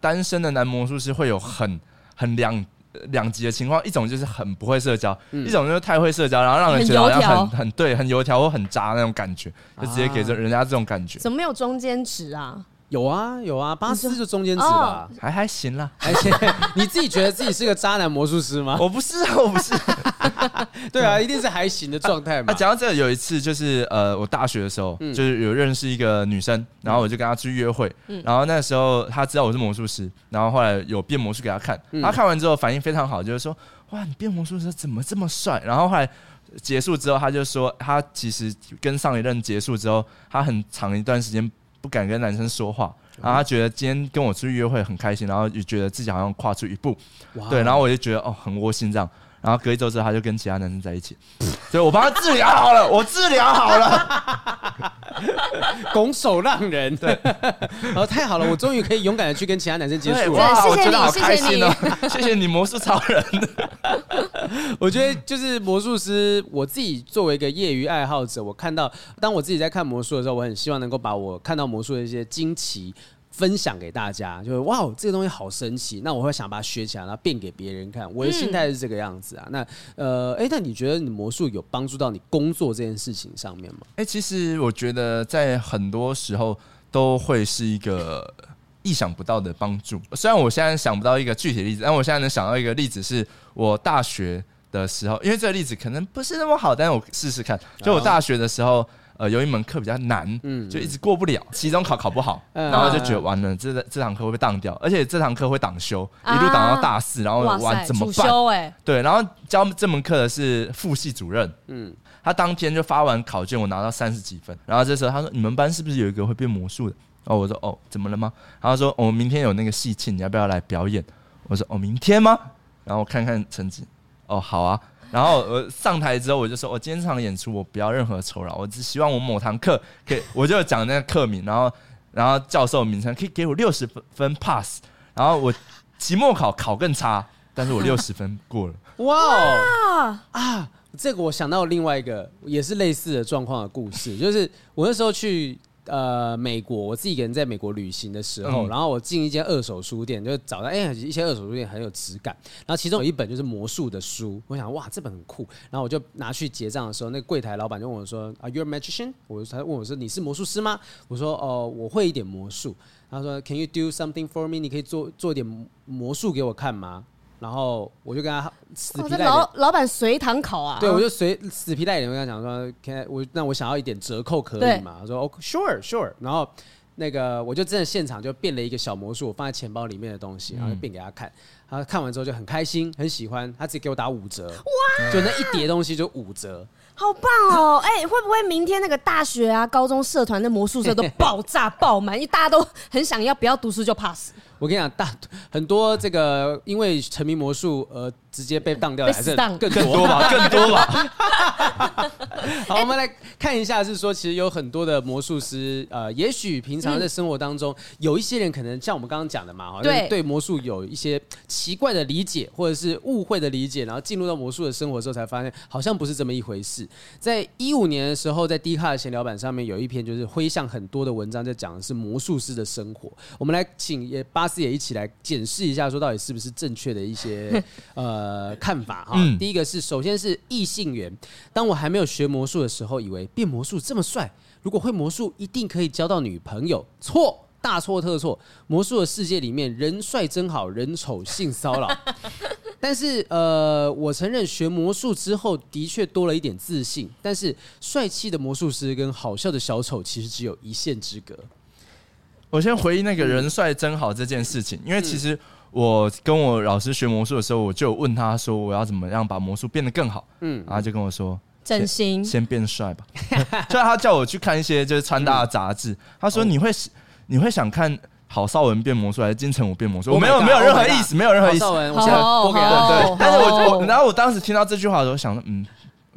单身的男魔术师会有很很两。两极的情况，一种就是很不会社交，嗯、一种就是太会社交，然后让人觉得好像很很，很对，很油条或很渣那种感觉，就直接给人家这种感觉。怎么没有中间值啊？有啊有啊，巴斯就中间值吧，还还行啦，还行。[LAUGHS] 你自己觉得自己是个渣男魔术师吗？[LAUGHS] 我不是啊，我不是。[LAUGHS] 对啊，一定是还行的状态嘛。讲到这，有一次就是呃，我大学的时候，就是有认识一个女生，然后我就跟她去约会，然后那时候她知道我是魔术师，然后后来有变魔术给她看，她看完之后反应非常好，就是说哇，你变魔术师怎么这么帅？然后后来结束之后，她就说她其实跟上一任结束之后，她很长一段时间。不敢跟男生说话，然后他觉得今天跟我出去约会很开心，然后就觉得自己好像跨出一步，对，然后我就觉得哦很窝心这样。然后隔一周之后，他就跟其他男生在一起，[LAUGHS] 所以我帮他治疗好了，[LAUGHS] 我治疗好了，拱手让人，对，然 [LAUGHS] 后太好了，我终于可以勇敢的去跟其他男生接触了，哇，我觉得好开心哦，谢谢你，魔术超人。我觉得就是魔术师，我自己作为一个业余爱好者，我看到当我自己在看魔术的时候，我很希望能够把我看到魔术的一些惊奇。分享给大家，就是哇，这个东西好神奇，那我会想把它学起来，然后变给别人看。我的心态是这个样子啊。嗯、那呃，哎，那你觉得你魔术有帮助到你工作这件事情上面吗？哎，其实我觉得在很多时候都会是一个意想不到的帮助。虽然我现在想不到一个具体的例子，但我现在能想到一个例子，是我大学的时候，因为这个例子可能不是那么好，但是我试试看。就我大学的时候。呃，有一门课比较难，嗯，就一直过不了，期中考考不好，嗯、然后就觉得完了，这这堂课会被当掉，而且这堂课会挡修，啊、一路挡到大四，然后完怎么办？欸、对，然后教这门课的是副系主任，嗯，他当天就发完考卷，我拿到三十几分，然后这时候他说：“你们班是不是有一个会变魔术的？”哦，我说：“哦，怎么了吗？”然后说：“我们明天有那个戏庆，你要不要来表演？”我说：“哦，明天吗？”然后我看看成绩，哦，好啊。然后我上台之后，我就说：“我今天这场演出，我不要任何酬劳，我只希望我某堂课可以，我就讲那个课名，然后然后教授名称可以给我六十分分 pass，然后我期末考考更差，但是我六十分过了。[LAUGHS] 哇哦啊！这个我想到另外一个也是类似的状况的故事，就是我那时候去。呃，美国，我自己一个人在美国旅行的时候，嗯、然后我进一间二手书店，就找到哎、欸，一些二手书店很有质感，然后其中有一本就是魔术的书，我想哇，这本很酷，然后我就拿去结账的时候，那个柜台老板就问我说，Are you a magician？我他问我说你是魔术师吗？我说哦、呃，我会一点魔术。他说，Can you do something for me？你可以做做一点魔术给我看吗？然后我就跟他死皮赖脸，老老板随堂考啊，对，我就随死皮赖脸跟他讲说，Can 我那我想要一点折扣可以吗？他说 OK sure sure，。然后那个我就真的现场就变了一个小魔术，我放在钱包里面的东西，然后就变给他看。他看完之后就很开心，很喜欢，他直接给我打五折，哇，就那一叠东西就五折，好棒哦！[LAUGHS] 哎，会不会明天那个大学啊、高中社团的魔术社都爆炸爆满？因为大家都很想要，不要读书就 pass。我跟你讲，大很多这个因为沉迷魔术而直接被当掉的还是更多吧，[LAUGHS] 更多吧。[LAUGHS] 好，我们来看一下，是说其实有很多的魔术师，呃，也许平常在生活当中，有一些人可能像我们刚刚讲的嘛，好像对魔术有一些奇怪的理解或者是误会的理解，然后进入到魔术的生活之后，才发现好像不是这么一回事。在一五年的时候，在 D 卡的闲聊板上面有一篇就是挥向很多的文章，在讲的是魔术师的生活。我们来请也八。也一起来检视一下，说到底是不是正确的一些 [LAUGHS] 呃看法哈。嗯、第一个是，首先是异性缘。当我还没有学魔术的时候，以为变魔术这么帅，如果会魔术，一定可以交到女朋友。错，大错特错。魔术的世界里面，人帅真好，人丑性骚扰。[LAUGHS] 但是呃，我承认学魔术之后的确多了一点自信。但是帅气的魔术师跟好笑的小丑其实只有一线之隔。我先回忆那个人帅真好这件事情，因为其实我跟我老师学魔术的时候，我就问他说我要怎么样把魔术变得更好，嗯，然后就跟我说整形，先变帅吧。[LAUGHS] 就他叫我去看一些就是穿搭的杂志，他说你会你会想看郝邵文变魔术还是金城武变魔术？我没有没有任何意思，没有任何意思。郝邵文，我现在播给他。对，但是我我然后我当时听到这句话的时候，想说嗯。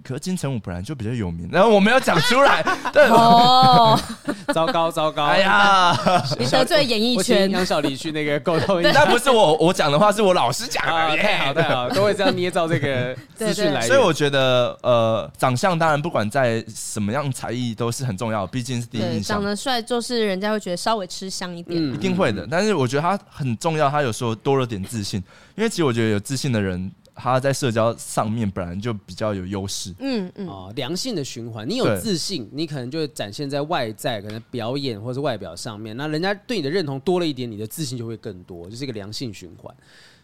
可是金城武本来就比较有名，然后我没有讲出来，[LAUGHS] 对。哦，[LAUGHS] 糟糕糟糕，哎呀，你得罪演艺圈，杨小黎去那个沟通，那不是我我讲的话，是我老师讲的，太好太好，都会这样捏造这个 [LAUGHS] 资讯来。所以我觉得，呃，长相当然不管在什么样才艺都是很重要，毕竟是第一印象。长得帅就是人家会觉得稍微吃香一点，一定会的。但是我觉得他很重要，他有时候多了点自信，因为其实我觉得有自信的人。他在社交上面本来就比较有优势，嗯嗯，哦，良性的循环，你有自信，你可能就会展现在外在，可能表演或是外表上面，那人家对你的认同多了一点，你的自信就会更多，就是一个良性循环。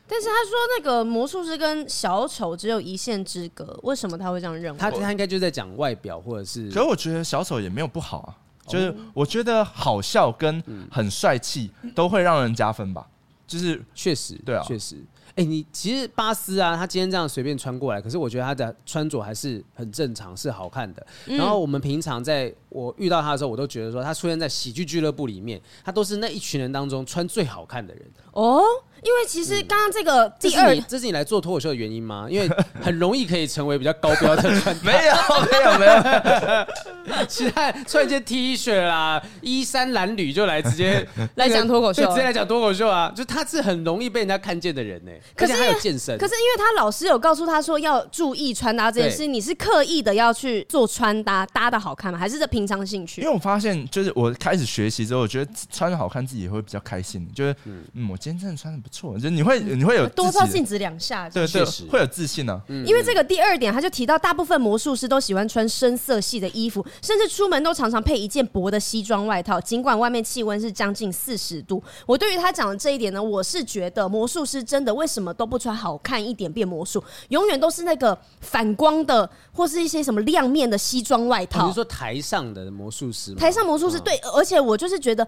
但是他说那个魔术师跟小丑只有一线之隔，为什么他会这样认为？他他应该就在讲外表或者是，可是我觉得小丑也没有不好啊，就是我觉得好笑跟很帅气都会让人加分吧。就是确实，对啊，确实。哎、欸，你其实巴斯啊，他今天这样随便穿过来，可是我觉得他的穿着还是很正常，是好看的。嗯、然后我们平常在我遇到他的时候，我都觉得说他出现在喜剧俱乐部里面，他都是那一群人当中穿最好看的人。哦。因为其实刚刚这个第二，这是，这是你来做脱口秀的原因吗？因为很容易可以成为比较高标的穿没有没有没有，[LAUGHS] 其他穿一件 T 恤啦、衣衫褴褛就来直接 [LAUGHS] 来讲脱口秀，直接来讲脱口秀啊！就他是很容易被人家看见的人呢。可是他有健身，可是因为他老师有告诉他说要注意穿搭这件事，你是刻意的要去做穿搭搭的好看吗？还是这平常兴趣？因为我发现，就是我开始学习之后，我觉得穿的好看自己也会比较开心。就是嗯，我今天真的穿的不错，就你会你会有多照镜子两下，对对，会有自信呢、啊。因为这个第二点，他就提到大部分魔术师都喜欢穿深色系的衣服，甚至出门都常常配一件薄的西装外套，尽管外面气温是将近四十度。我对于他讲的这一点呢，我是觉得魔术师真的为什么都不穿好看一点变魔术，永远都是那个反光的或是一些什么亮面的西装外套。比如说台上的魔术师，台上魔术师对，而且我就是觉得。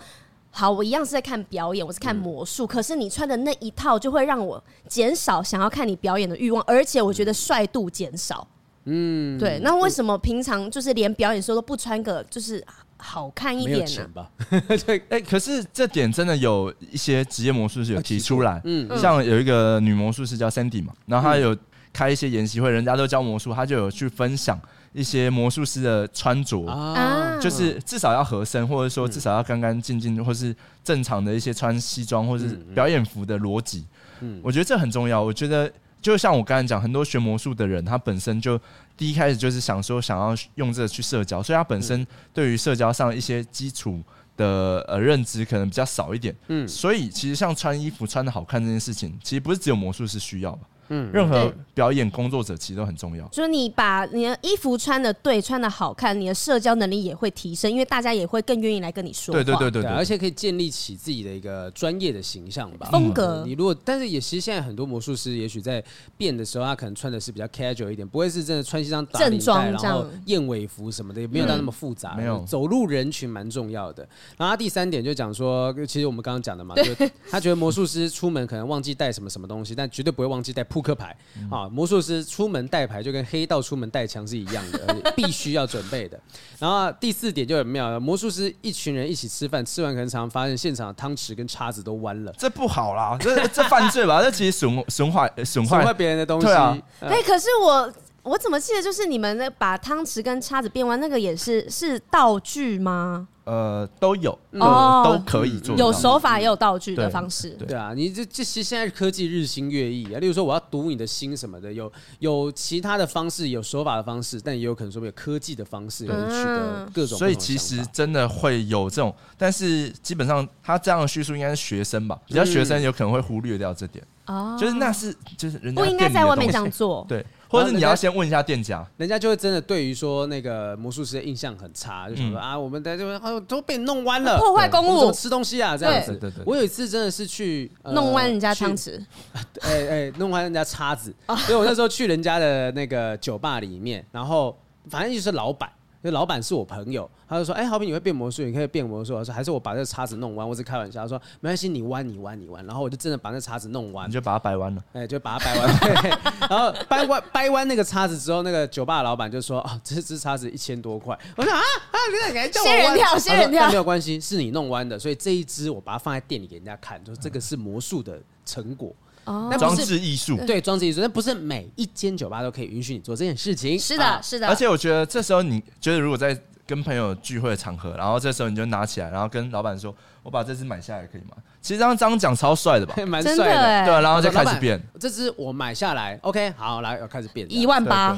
好，我一样是在看表演，我是看魔术。嗯、可是你穿的那一套就会让我减少想要看你表演的欲望，而且我觉得帅度减少。嗯，对。那为什么平常就是连表演时候都不穿个就是好看一点呢？[LAUGHS] 对，哎、欸，可是这点真的有一些职业魔术师有提出来。嗯，像有一个女魔术师叫 Sandy 嘛，然后她有开一些研习会，人家都教魔术，她就有去分享。一些魔术师的穿着，啊、就是至少要合身，或者说至少要干干净净，或是正常的一些穿西装或是表演服的逻辑。嗯，我觉得这很重要。我觉得就像我刚才讲，很多学魔术的人，他本身就第一开始就是想说想要用这个去社交，所以他本身对于社交上一些基础的呃认知可能比较少一点。嗯，所以其实像穿衣服穿的好看这件事情，其实不是只有魔术师需要吧。嗯，任何表演工作者其实都很重要。就是你把你的衣服穿的对，穿的好看，你的社交能力也会提升，因为大家也会更愿意来跟你说话。对对对对，对，而且可以建立起自己的一个专业的形象吧，风格。你如果，但是也其实现在很多魔术师，也许在变的时候，他可能穿的是比较 casual 一点，不会是真的穿西装打领带，然后燕尾服什么的，也没有到那么复杂。没有走入人群蛮重要的。然后他第三点就讲说，其实我们刚刚讲的嘛，[LAUGHS] 就他觉得魔术师出门可能忘记带什么什么东西，但绝对不会忘记带扑克牌。啊，魔术师出门带牌就跟黑道出门带枪是一样的，[LAUGHS] 必须要准备的。然后第四点就很妙了，魔术师一群人一起吃饭，吃完可能常常发现现场的汤匙跟叉子都弯了，这不好啦，这这犯罪吧？[LAUGHS] 这其实损损坏损坏别人的东西。对啊，哎，可是我我怎么记得就是你们那把汤匙跟叉子变弯那个也是是道具吗？呃，都有哦，都可以做，有手法也有道具的方式。对啊，你这这其实现在科技日新月异啊。例如说，我要读你的心什么的，有有其他的方式，有手法的方式，但也有可能说有科技的方式，取得各种。所以其实真的会有这种，但是基本上他这样的叙述应该是学生吧，比较学生有可能会忽略掉这点。哦，就是那是就是人家不应该在外面这样做。对。或者是你要先问一下店家，人家就会真的对于说那个魔术师的印象很差，就想说啊，我们在这边都被弄弯了，破坏公物，吃东西啊这样子。对对对，我有一次真的是去弄弯人家汤匙，[LAUGHS] 哎哎，弄弯人家叉子。所以我那时候去人家的那个酒吧里面，然后反正就是老板。因为老板是我朋友，他就说：“哎、欸，豪平，你会变魔术，你可以变魔术。”我说：“还是我把这个叉子弄弯。”我是开玩笑，他说：“没关系，你弯，你弯，你弯。”然后我就真的把那叉子弄弯，你就把它掰弯了。哎、欸，就把它掰弯。[LAUGHS] 然后掰弯掰弯那个叉子之后，那个酒吧的老板就说：“哦，这支叉子一千多块。”我说：“啊啊，你还叫我弯？仙人跳，仙人跳，没有关系，是你弄弯的，所以这一支我把它放在店里给人家看，就是这个是魔术的成果。”那装置艺术，对，装置艺术，但不是每一间酒吧都可以允许你做这件事情。是的，是的。而且我觉得这时候你觉得如果在跟朋友聚会的场合，然后这时候你就拿起来，然后跟老板说：“我把这支买下来可以吗？”其实刚刚张讲超帅的吧，[LAUGHS] 蛮帅的，对，然后就开始变。这支我买下来，OK，好，来，要开始变，一万八，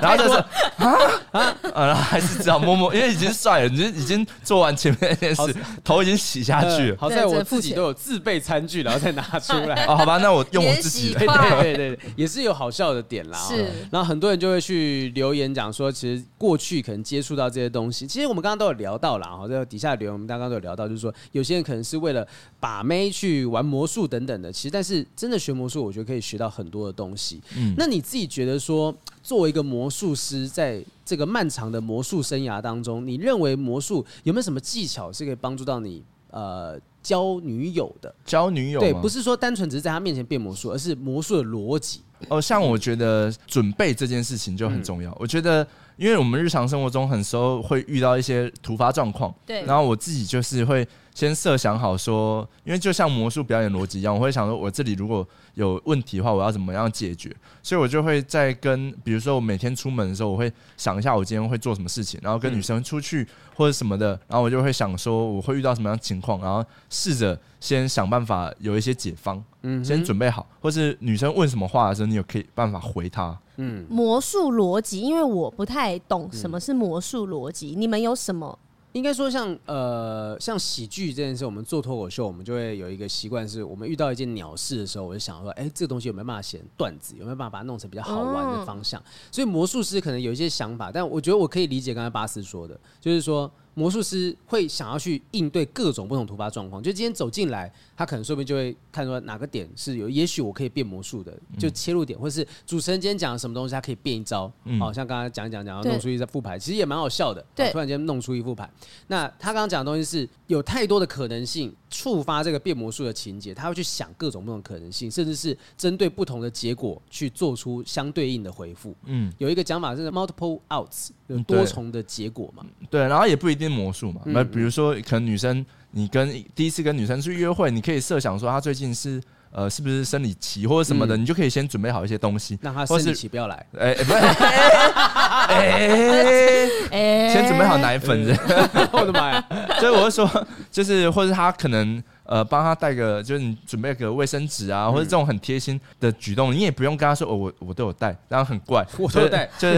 然后就是 [LAUGHS] 啊啊，然后还是只好摸摸，因为已经帅了，你已经做完前面那件事，头已经洗下去了。好在我自己都有自备餐具，然后再拿出来。[LAUGHS] 哦，好吧，那我用我自己的。对对对，也是有好笑的点啦。是，然后很多人就会去留言讲说，其实过去可能接触到这些东西，其实我们刚刚都有聊到了，哈，在底下留言我们刚刚都有聊到，就是说有些人可能是为了把妹。去玩魔术等等的，其实但是真的学魔术，我觉得可以学到很多的东西。嗯，那你自己觉得说，作为一个魔术师，在这个漫长的魔术生涯当中，你认为魔术有没有什么技巧是可以帮助到你？呃，交女友的，交女友对，不是说单纯只是在他面前变魔术，而是魔术的逻辑。哦，像我觉得准备这件事情就很重要。嗯、我觉得，因为我们日常生活中很时候会遇到一些突发状况，对，然后我自己就是会先设想好说，因为就像魔术表演逻辑一样，我会想说，我这里如果有问题的话，我要怎么样解决？所以我就会在跟，比如说我每天出门的时候，我会想一下我今天会做什么事情，然后跟女生出去或者什么的，然后我就会想说我会遇到什么样的情况，然后试着先想办法有一些解方，嗯，先准备好，或是女生问什么话的时候，你有可以办法回她。嗯，魔术逻辑，因为我不太懂什么是魔术逻辑，你们有什么？应该说像，呃，像喜剧这件事，我们做脱口秀，我们就会有一个习惯，是我们遇到一件鸟事的时候，我就想说，哎、欸，这个东西有没有办法写段子，有没有办法把它弄成比较好玩的方向？嗯、所以魔术师可能有一些想法，但我觉得我可以理解刚才巴斯说的，就是说。魔术师会想要去应对各种不同突发状况，就今天走进来，他可能说不定就会看出哪个点是有，也许我可以变魔术的，就切入点，或是主持人今天讲了什么东西，他可以变一招，好像刚刚讲讲讲，弄出一张副牌，其实也蛮好笑的，对，突然间弄出一副牌。那他刚刚讲的东西是有太多的可能性，触发这个变魔术的情节，他会去想各种不同可能性，甚至是针对不同的结果去做出相对应的回复。嗯，有一个讲法是 multiple outs，有多重的结果嘛？对，然后也不一定。魔术嘛，那比如说，可能女生，你跟第一次跟女生去约会，你可以设想说，她最近是呃，是不是生理期或者什么的，你就可以先准备好一些东西，让他生理期不要来。哎，不是，[LAUGHS] 哎，哎先准备好奶粉。[LAUGHS] 我的妈呀！所以我就说，就是或者他可能。呃，帮他带个，就是你准备个卫生纸啊，或者这种很贴心的举动，你也不用跟他说，哦，我我都有带，然后很怪，我都有带，[LAUGHS] 就是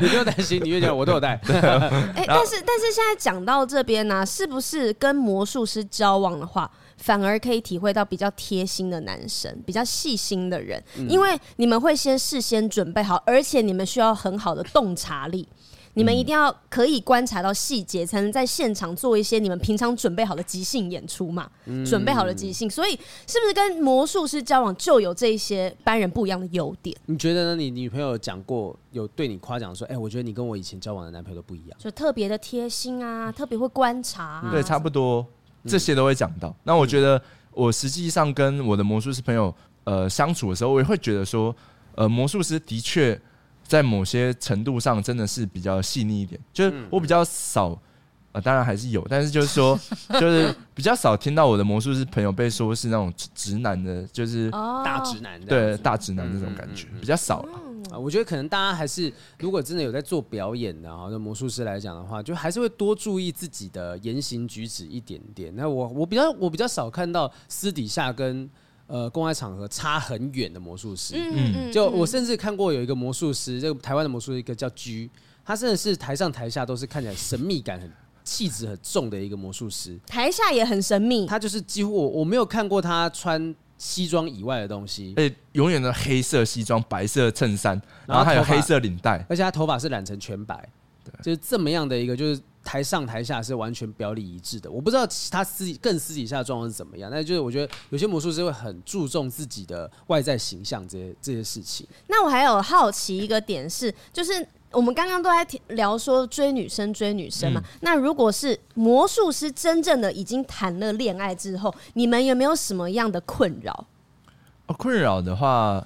你不用担心，你越讲我都有带。哎，但是但是现在讲到这边呢，是不是跟魔术师交往的话，反而可以体会到比较贴心的男生，比较细心的人，因为你们会先事先准备好，而且你们需要很好的洞察力。你们一定要可以观察到细节，才能在现场做一些你们平常准备好的即兴演出嘛？嗯、准备好的即兴，所以是不是跟魔术师交往就有这一些班人不一样的优点？你觉得呢？你女朋友讲过有对你夸奖说：“哎、欸，我觉得你跟我以前交往的男朋友都不一样，就特别的贴心啊，特别会观察、啊。”对，差不多这些都会讲到。那我觉得我实际上跟我的魔术师朋友呃相处的时候，我也会觉得说，呃，魔术师的确。在某些程度上，真的是比较细腻一点。就是我比较少，呃，当然还是有，但是就是说，[LAUGHS] 就是比较少听到我的魔术师朋友被说是那种直男的，就是大直男，对大直男那种感觉比较少了。啊，我觉得可能大家还是，如果真的有在做表演的，哈，那魔术师来讲的话，就还是会多注意自己的言行举止一点点。那我我比较我比较少看到私底下跟。呃，公开场合差很远的魔术师，嗯，就我甚至看过有一个魔术师，这个台湾的魔术师一个叫 G，他真的是台上台下都是看起来神秘感很、气质很重的一个魔术师，台下也很神秘。他就是几乎我我没有看过他穿西装以外的东西，哎，永远的黑色西装、白色衬衫，然后还有黑色领带，而且他头发是染成全白，对，就是这么样的一个就是。台上台下是完全表里一致的，我不知道他私更私底下的状况是怎么样，但就是我觉得有些魔术师会很注重自己的外在形象这些这些事情。那我还有好奇一个点是，就是我们刚刚都在聊说追女生追女生嘛，嗯、那如果是魔术师真正的已经谈了恋爱之后，你们有没有什么样的困扰？哦，困扰的话，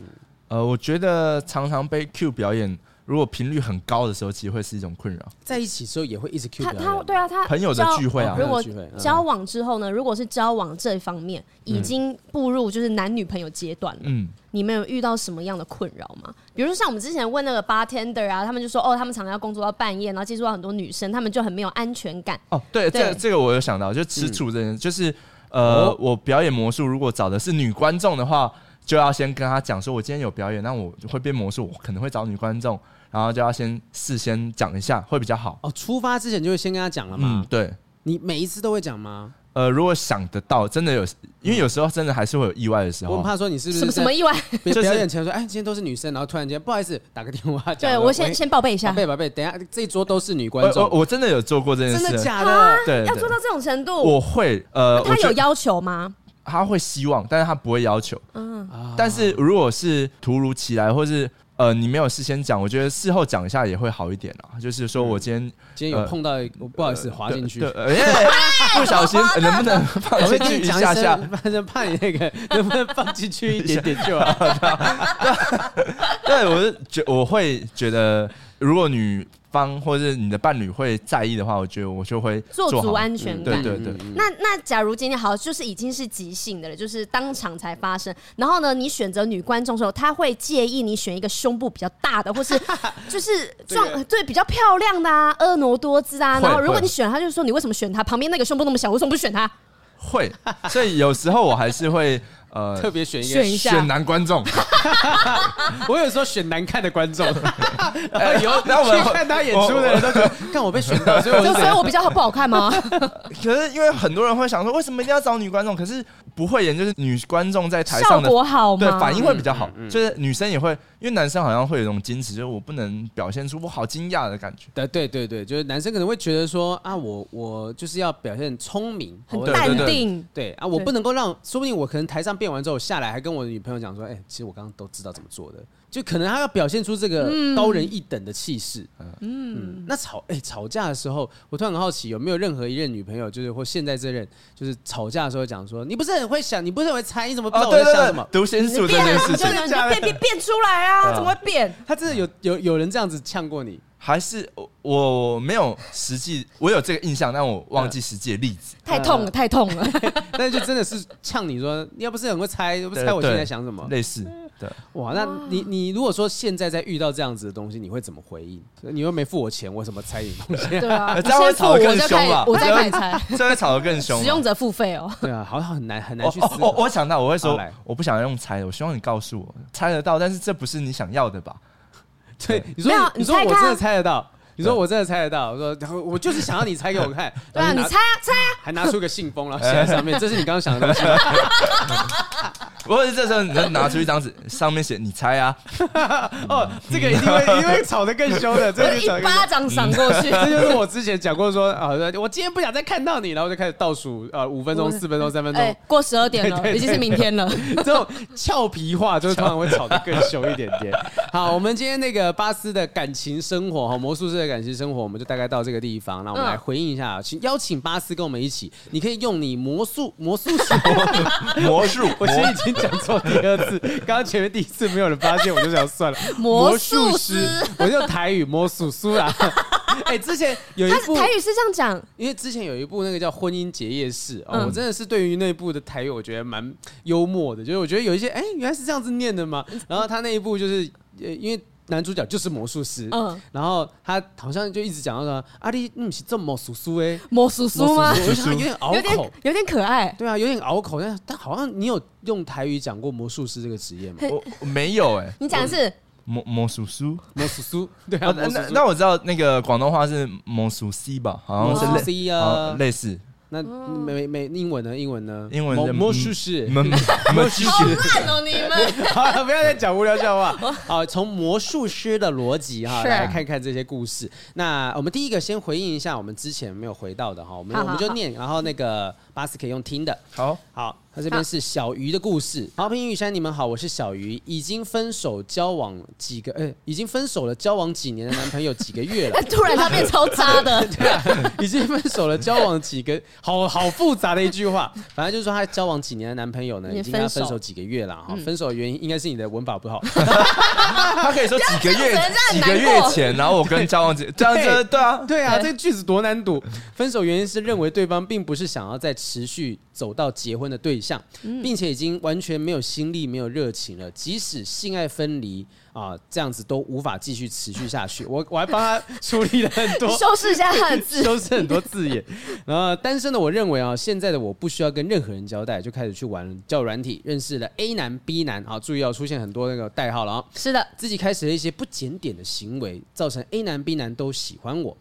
呃，我觉得常常被 Q 表演。如果频率很高的时候，其实会是一种困扰。在一起的时候也会一直 Q 他，他对啊，他朋友的聚会啊。如果交往之后呢？如果是交往这一方面已经步入就是男女朋友阶段了，嗯，你们有遇到什么样的困扰吗？比如说像我们之前问那个 bartender 啊，他们就说哦，他们常常要工作到半夜，然后接触到很多女生，他们就很没有安全感。哦，对，对这这个我有想到，就吃醋这件事，就是呃，我表演魔术，如果找的是女观众的话，就要先跟他讲说，我今天有表演，那我会变魔术，我可能会找女观众。然后就要先事先讲一下，会比较好。哦，出发之前就会先跟他讲了嘛？嗯，对。你每一次都会讲吗？呃，如果想得到，真的有，因为有时候真的还是会有意外的时候。我怕说你是不是什么什么意外？表演前说，哎，今天都是女生，然后突然间不好意思，打个电话讲。对我先先报备一下，宝贝宝贝，等下这一桌都是女观众。我我真的有做过这件事，真的假的？对，要做到这种程度。我会呃，他有要求吗？他会希望，但是他不会要求。嗯，但是如果是突如其来，或是。呃，你没有事先讲，我觉得事后讲一下也会好一点啊。就是说我今天今天有碰到，我不好意思滑进去，不小心能不能放进去一下下？[LAUGHS] 反正怕你那个能不能放进去一点点就好。[LAUGHS] 对，我是觉我会觉得，如果女方或者是你的伴侣会在意的话，我觉得我就会做足安全感。嗯、对对对。那那假如今天好，就是已经是即兴的了，就是当场才发生。然后呢，你选择女观众的时候，她会介意你选一个胸部比较大的，或是 [LAUGHS] 就是壮对比较漂亮的啊，婀娜多姿啊。然后如果你选她，就是说你为什么选她？旁边那个胸部那么小，为什么不选她？会，所以有时候我还是会。呃，特别选一个选一下选男观众，[LAUGHS] 我有时候选难看的观众，[LAUGHS] 然后以后然后我们看他演出的人都觉得，看我被选到，所以我就所以我比较不好看吗？[LAUGHS] 可是因为很多人会想说，为什么一定要找女观众？可是不会演，就是女观众在台上的效果好吗？对，反应会比较好，就是女生也会，因为男生好像会有一种矜持，就是我不能表现出我好惊讶的感觉。对对对对，就是男生可能会觉得说啊，我我就是要表现聪明，很淡定，对啊，我不能够让，说不定我可能台上变完之后下来还。跟我的女朋友讲说，哎、欸，其实我刚刚都知道怎么做的，就可能他要表现出这个高人一等的气势。嗯，嗯，那吵哎、欸、吵架的时候，我突然很好奇，有没有任何一任女朋友，就是或现在这任，就是吵架的时候讲说，你不是很会想，你不是很会猜，你怎么不知道我在想什么？读心术这件事情，变变变变出来啊？怎么会变？他真的有有有人这样子呛过你？还是我我没有实际，我有这个印象，但我忘记实际的例子。太痛了，太痛了！[LAUGHS] 但是就真的是呛你说，你要不是很会猜，[LAUGHS] 不猜我现在想什么？类似，对。哇，那你你如果说现在在遇到这样子的东西，你会怎么回应？你又没付我钱，我怎么猜你东西？对啊，[LAUGHS] 这样会吵得更凶吧？我再开猜，这样会吵得更凶。使用者付费哦。对啊，好像很难很难去。我我想到我会说，我不想用猜的，我希望你告诉我猜得到，但是这不是你想要的吧？[LAUGHS] 对，你说你说我真的猜得到。你说我真的猜得到，我说然后我就是想要你猜给我看。[LAUGHS] 对啊，你猜啊猜啊，还拿出个信封，然后写在上面，[LAUGHS] 这是你刚刚想的东西。不过这时候你能拿出一张纸，上面写你猜啊。[LAUGHS] 哦，这个一定会因为吵得更凶的，这一巴掌赏过去。[LAUGHS] 这就是我之前讲过说啊，我今天不想再看到你，然后就开始倒数呃，五分钟、四分钟、三分钟，过十二点了，[LAUGHS] 已经是明天了。这种俏皮话就是通常会吵得更凶一点点。好，我们今天那个巴斯的感情生活哈，魔术师的。感情生活，我们就大概到这个地方。那我们来回应一下，请邀请巴斯跟我们一起。你可以用你魔术魔术师魔术，我其实已经讲错第二次。刚刚前面第一次没有人发现，我就想算了。[LAUGHS] 魔术师，我就台语魔术师啊。[LAUGHS] 哎，之前有一部台语是这样讲，因为之前有一部那个叫《婚姻结业式》哦，我真的是对于那部的台语，我觉得蛮幽默的。就是我觉得有一些，哎，原来是这样子念的嘛？然后他那一部就是，呃，因为。男主角就是魔术师，嗯，然后他好像就一直讲到说，阿丽，你是这魔术师哎，魔术师吗？我觉得有点拗口，有点可爱，对啊，有点拗口，但但好像你有用台语讲过魔术师这个职业吗？我没有哎，你讲的是？魔魔术师，魔术师，[LAUGHS] 对啊，那那我知道那个广东话是魔术师吧？好像是类啊，类似。那美美英文呢？英文呢？英文魔术师，魔 [LAUGHS] 术师，好烂哦！你们 [LAUGHS] 好，不要再讲无聊笑话。好，从魔术师的逻辑哈来看看这些故事。那我们第一个先回应一下我们之前没有回到的哈，我们我们就念，然后那个巴斯可以用听的。好好。他这边是小鱼的故事。好，平玉山，你们好，我是小鱼，已经分手交往几个，呃，已经分手了，交往几年的男朋友几个月了。[LAUGHS] 突然他变超渣的，[LAUGHS] 对啊，已经分手了，交往几个，好好复杂的一句话。反正就是说他交往几年的男朋友呢，已经跟他分手几个月了哈。分手的原因应该是你的文法不好。[LAUGHS] 他可以说几个月，几个月前，然后我跟交往几，这样子，对啊，对啊，这个句子多难读。分手原因是认为对方并不是想要再持续走到结婚的对象。并且已经完全没有心力、没有热情了。即使性爱分离啊，这样子都无法继续持续下去。我我还帮他处理了很多，[LAUGHS] 修饰一下他的字，[LAUGHS] 修饰很多字眼。然后单身的我认为啊，现在的我不需要跟任何人交代，就开始去玩交友软体，认识了 A 男、B 男啊。注意要出现很多那个代号了啊。是的，自己开始了一些不检点的行为，造成 A 男、B 男都喜欢我。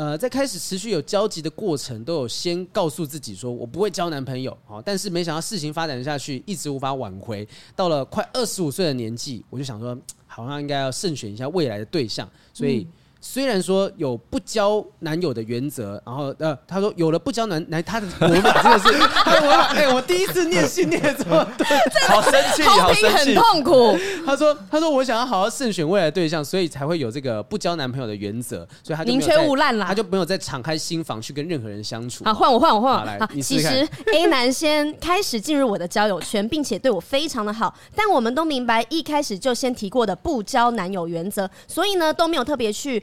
呃，在开始持续有交集的过程，都有先告诉自己说，我不会交男朋友，好，但是没想到事情发展下去，一直无法挽回。到了快二十五岁的年纪，我就想说，好像应该要慎选一下未来的对象，所以虽然说有不交男友的原则，然后呃，他说有了不交男男，他的我们真的是，我哎，我第一次念信念这么 [LAUGHS] 对，好生气，[LAUGHS] 好生气，很痛苦。他说他说我想要好好慎选未来的对象，所以才会有这个不交男朋友的原则，所以他就宁缺毋滥啦，他就没有再敞开心房去跟任何人相处。好，换我换我换我来，其实 A 男先开始进入我的交友圈，并且对我非常的好，但我们都明白一开始就先提过的不交男友原则，所以呢都没有特别去。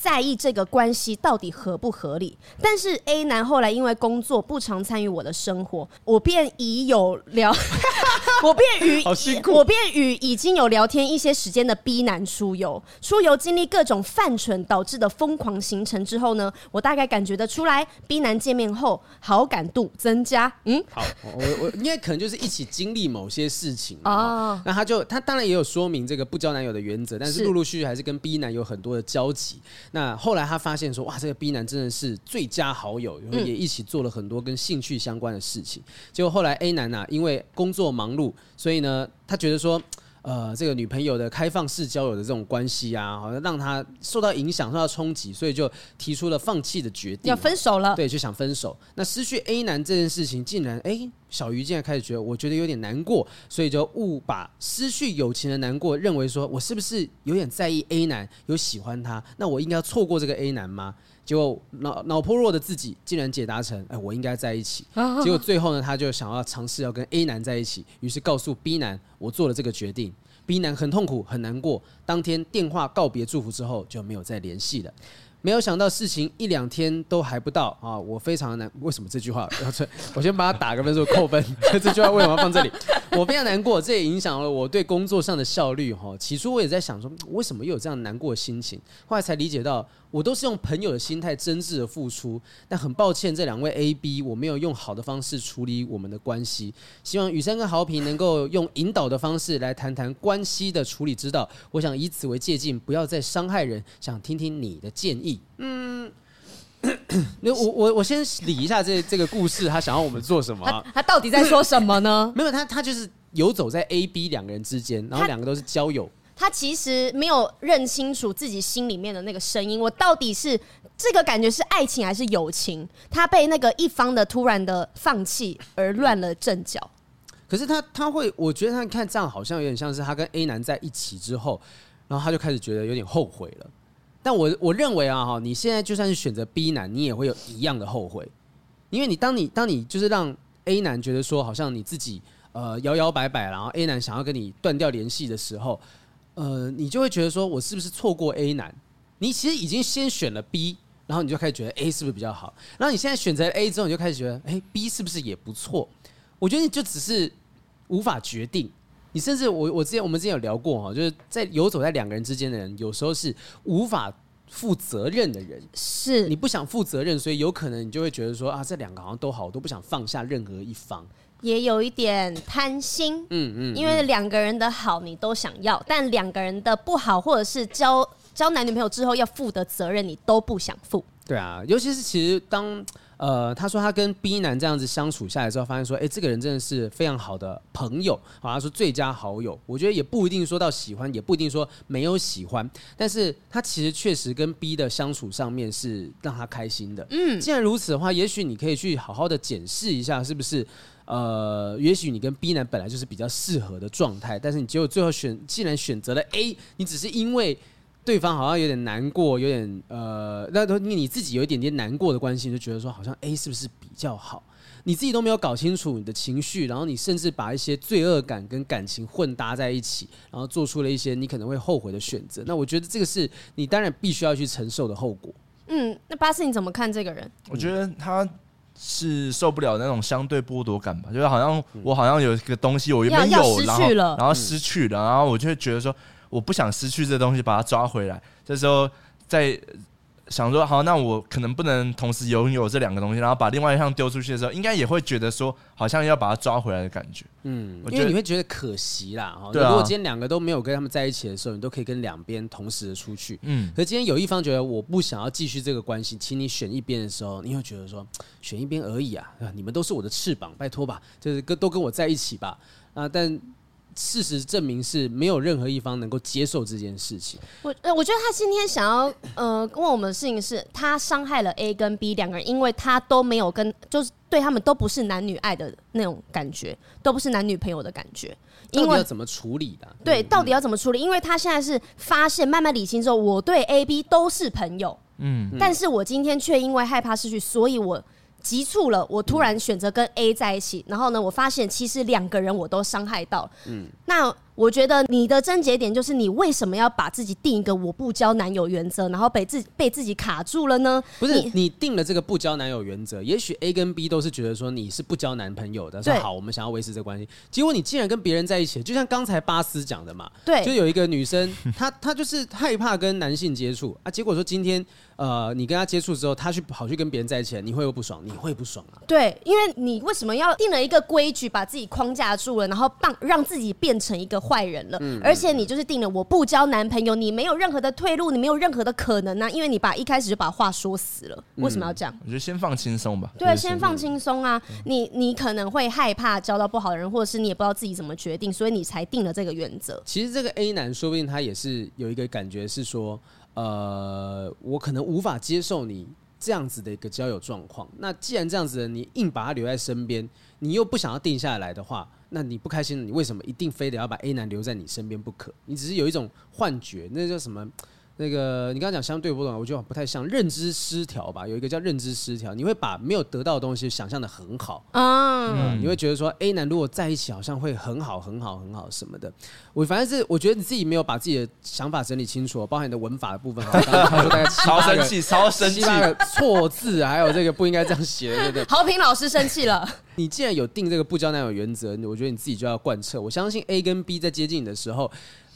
在意这个关系到底合不合理，但是 A 男后来因为工作不常参与我的生活，我便已有聊，[LAUGHS] 我便与我便与已经有聊天一些时间的 B 男出游，出游经历各种犯蠢导致的疯狂行程之后呢，我大概感觉得出来，B 男见面后好感度增加。嗯，好，[LAUGHS] 我我应该可能就是一起经历某些事情哦。那他就他当然也有说明这个不交男友的原则，但是陆陆续续还是跟 B 男有很多的交集。那后来他发现说，哇，这个 B 男真的是最佳好友，然后也一起做了很多跟兴趣相关的事情。结果后来 A 男呢、啊，因为工作忙碌，所以呢，他觉得说。呃，这个女朋友的开放式交友的这种关系啊，好像让他受到影响、受到冲击，所以就提出了放弃的决定，要分手了。对，就想分手。那失去 A 男这件事情，竟然哎，小鱼竟然开始觉得，我觉得有点难过，所以就误把失去友情的难过，认为说我是不是有点在意 A 男，有喜欢他？那我应该要错过这个 A 男吗？结果脑脑破弱的自己竟然解答成：哎，我应该在一起。结果最后呢，他就想要尝试要跟 A 男在一起，于是告诉 B 男，我做了这个决定。B 男很痛苦，很难过。当天电话告别祝福之后，就没有再联系了。没有想到事情一两天都还不到啊！我非常的难，为什么这句话要吹？我先把它打个分数扣分。[LAUGHS] 这句话为什么要放这里？我非常难过，这也影响了我对工作上的效率哈。起初我也在想说，为什么又有这样难过的心情？后来才理解到，我都是用朋友的心态真挚的付出。但很抱歉，这两位 A、B，我没有用好的方式处理我们的关系。希望雨珊跟豪平能够用引导的方式来谈谈关系的处理之道。我想以此为借鉴，不要再伤害人。想听听你的建议。嗯，[COUGHS] 那我我我先理一下这这个故事，他想要我们做什么？他他到底在说什么呢？[COUGHS] 没有，他他就是游走在 A、B 两个人之间，然后两个都是交友。他其实没有认清楚自己心里面的那个声音，我到底是这个感觉是爱情还是友情？他被那个一方的突然的放弃而乱了阵脚。可是他他会，我觉得他看这样好像有点像是他跟 A 男在一起之后，然后他就开始觉得有点后悔了。但我我认为啊哈，你现在就算是选择 B 男，你也会有一样的后悔，因为你当你当你就是让 A 男觉得说好像你自己呃摇摇摆摆，然后 A 男想要跟你断掉联系的时候，呃，你就会觉得说我是不是错过 A 男？你其实已经先选了 B，然后你就开始觉得 A 是不是比较好？然后你现在选择 A 之后，你就开始觉得哎 B 是不是也不错？我觉得你就只是无法决定。你甚至我我之前我们之前有聊过哈，就是在游走在两个人之间的人，有时候是无法负责任的人。是你不想负责任，所以有可能你就会觉得说啊，这两个好像都好，我都不想放下任何一方。也有一点贪心，嗯嗯，因为两个人的好你都想要，但两个人的不好或者是交交男女朋友之后要负的责任你都不想负。对啊，尤其是其实当。呃，他说他跟 B 男这样子相处下来之后，发现说，哎，这个人真的是非常好的朋友，好，他说最佳好友。我觉得也不一定说到喜欢，也不一定说没有喜欢，但是他其实确实跟 B 的相处上面是让他开心的。嗯，既然如此的话，也许你可以去好好的检视一下，是不是？呃，也许你跟 B 男本来就是比较适合的状态，但是你结果最后选，既然选择了 A，你只是因为。对方好像有点难过，有点呃，那都你自己有一点点难过的关系，就觉得说好像 A 是不是比较好？你自己都没有搞清楚你的情绪，然后你甚至把一些罪恶感跟感情混搭在一起，然后做出了一些你可能会后悔的选择。那我觉得这个是你当然必须要去承受的后果。嗯，那巴士你怎么看这个人？我觉得他是受不了那种相对剥夺感吧，就是好像我好像有一个东西我原本有，然后然后失去了，然后我就会觉得说。我不想失去这东西，把它抓回来。这时候在想说，好，那我可能不能同时拥有这两个东西，然后把另外一项丢出去的时候，应该也会觉得说，好像要把它抓回来的感觉。嗯，因为你会觉得可惜啦。对啊。如果今天两个都没有跟他们在一起的时候，你都可以跟两边同时的出去。嗯。可是今天有一方觉得我不想要继续这个关系，请你选一边的时候，你会觉得说，选一边而已啊，你们都是我的翅膀，拜托吧，就是跟都跟我在一起吧。啊，但。事实证明是没有任何一方能够接受这件事情。我呃，我觉得他今天想要呃问我们的事情是，他伤害了 A 跟 B 两个人，因为他都没有跟，就是对他们都不是男女爱的那种感觉，都不是男女朋友的感觉。因为要怎么处理的？对，到底要怎么处理？因为他现在是发现慢慢理清之后，我对 A、B 都是朋友，嗯，但是我今天却因为害怕失去，所以我。急促了，我突然选择跟 A 在一起，然后呢，我发现其实两个人我都伤害到了。嗯，那。我觉得你的症结点就是你为什么要把自己定一个我不交男友原则，然后被自被自己卡住了呢？不是你，你定了这个不交男友原则，也许 A 跟 B 都是觉得说你是不交男朋友的，说好我们想要维持这个关系。结果你竟然跟别人在一起，就像刚才巴斯讲的嘛，对，就有一个女生，[LAUGHS] 她她就是害怕跟男性接触啊。结果说今天呃你跟她接触之后，她去跑去跟别人在一起，你会不不爽？你会不爽啊？对，因为你为什么要定了一个规矩，把自己框架住了，然后让让自己变成一个坏人了？嗯。而且你就是定了我不交男朋友，你没有任何的退路，你没有任何的可能呢、啊，因为你把一开始就把话说死了。为什么要这样？我觉得先放轻松吧。对，先放轻松啊。你你可能会害怕交到不好的人，或者是你也不知道自己怎么决定，所以你才定了这个原则。其实这个 A 男说不定他也是有一个感觉是说，呃，我可能无法接受你这样子的一个交友状况。那既然这样子的，你硬把他留在身边，你又不想要定下来的话。那你不开心，你为什么一定非得要把 A 男留在你身边不可？你只是有一种幻觉，那叫什么？那个你刚刚讲相对波动，我觉得不太像认知失调吧？有一个叫认知失调，你会把没有得到的东西想象的很好啊、嗯，你会觉得说 A 男如果在一起好像会很好很好很好什么的。我反正是我觉得你自己没有把自己的想法整理清楚，包含你的文法的部分，刚刚他说大概超生气，超生气，错字还有这个不应该这样写，对不对？[LAUGHS] 好评老师生气了。[LAUGHS] 你既然有定这个不交男友原则，我觉得你自己就要贯彻。我相信 A 跟 B 在接近你的时候。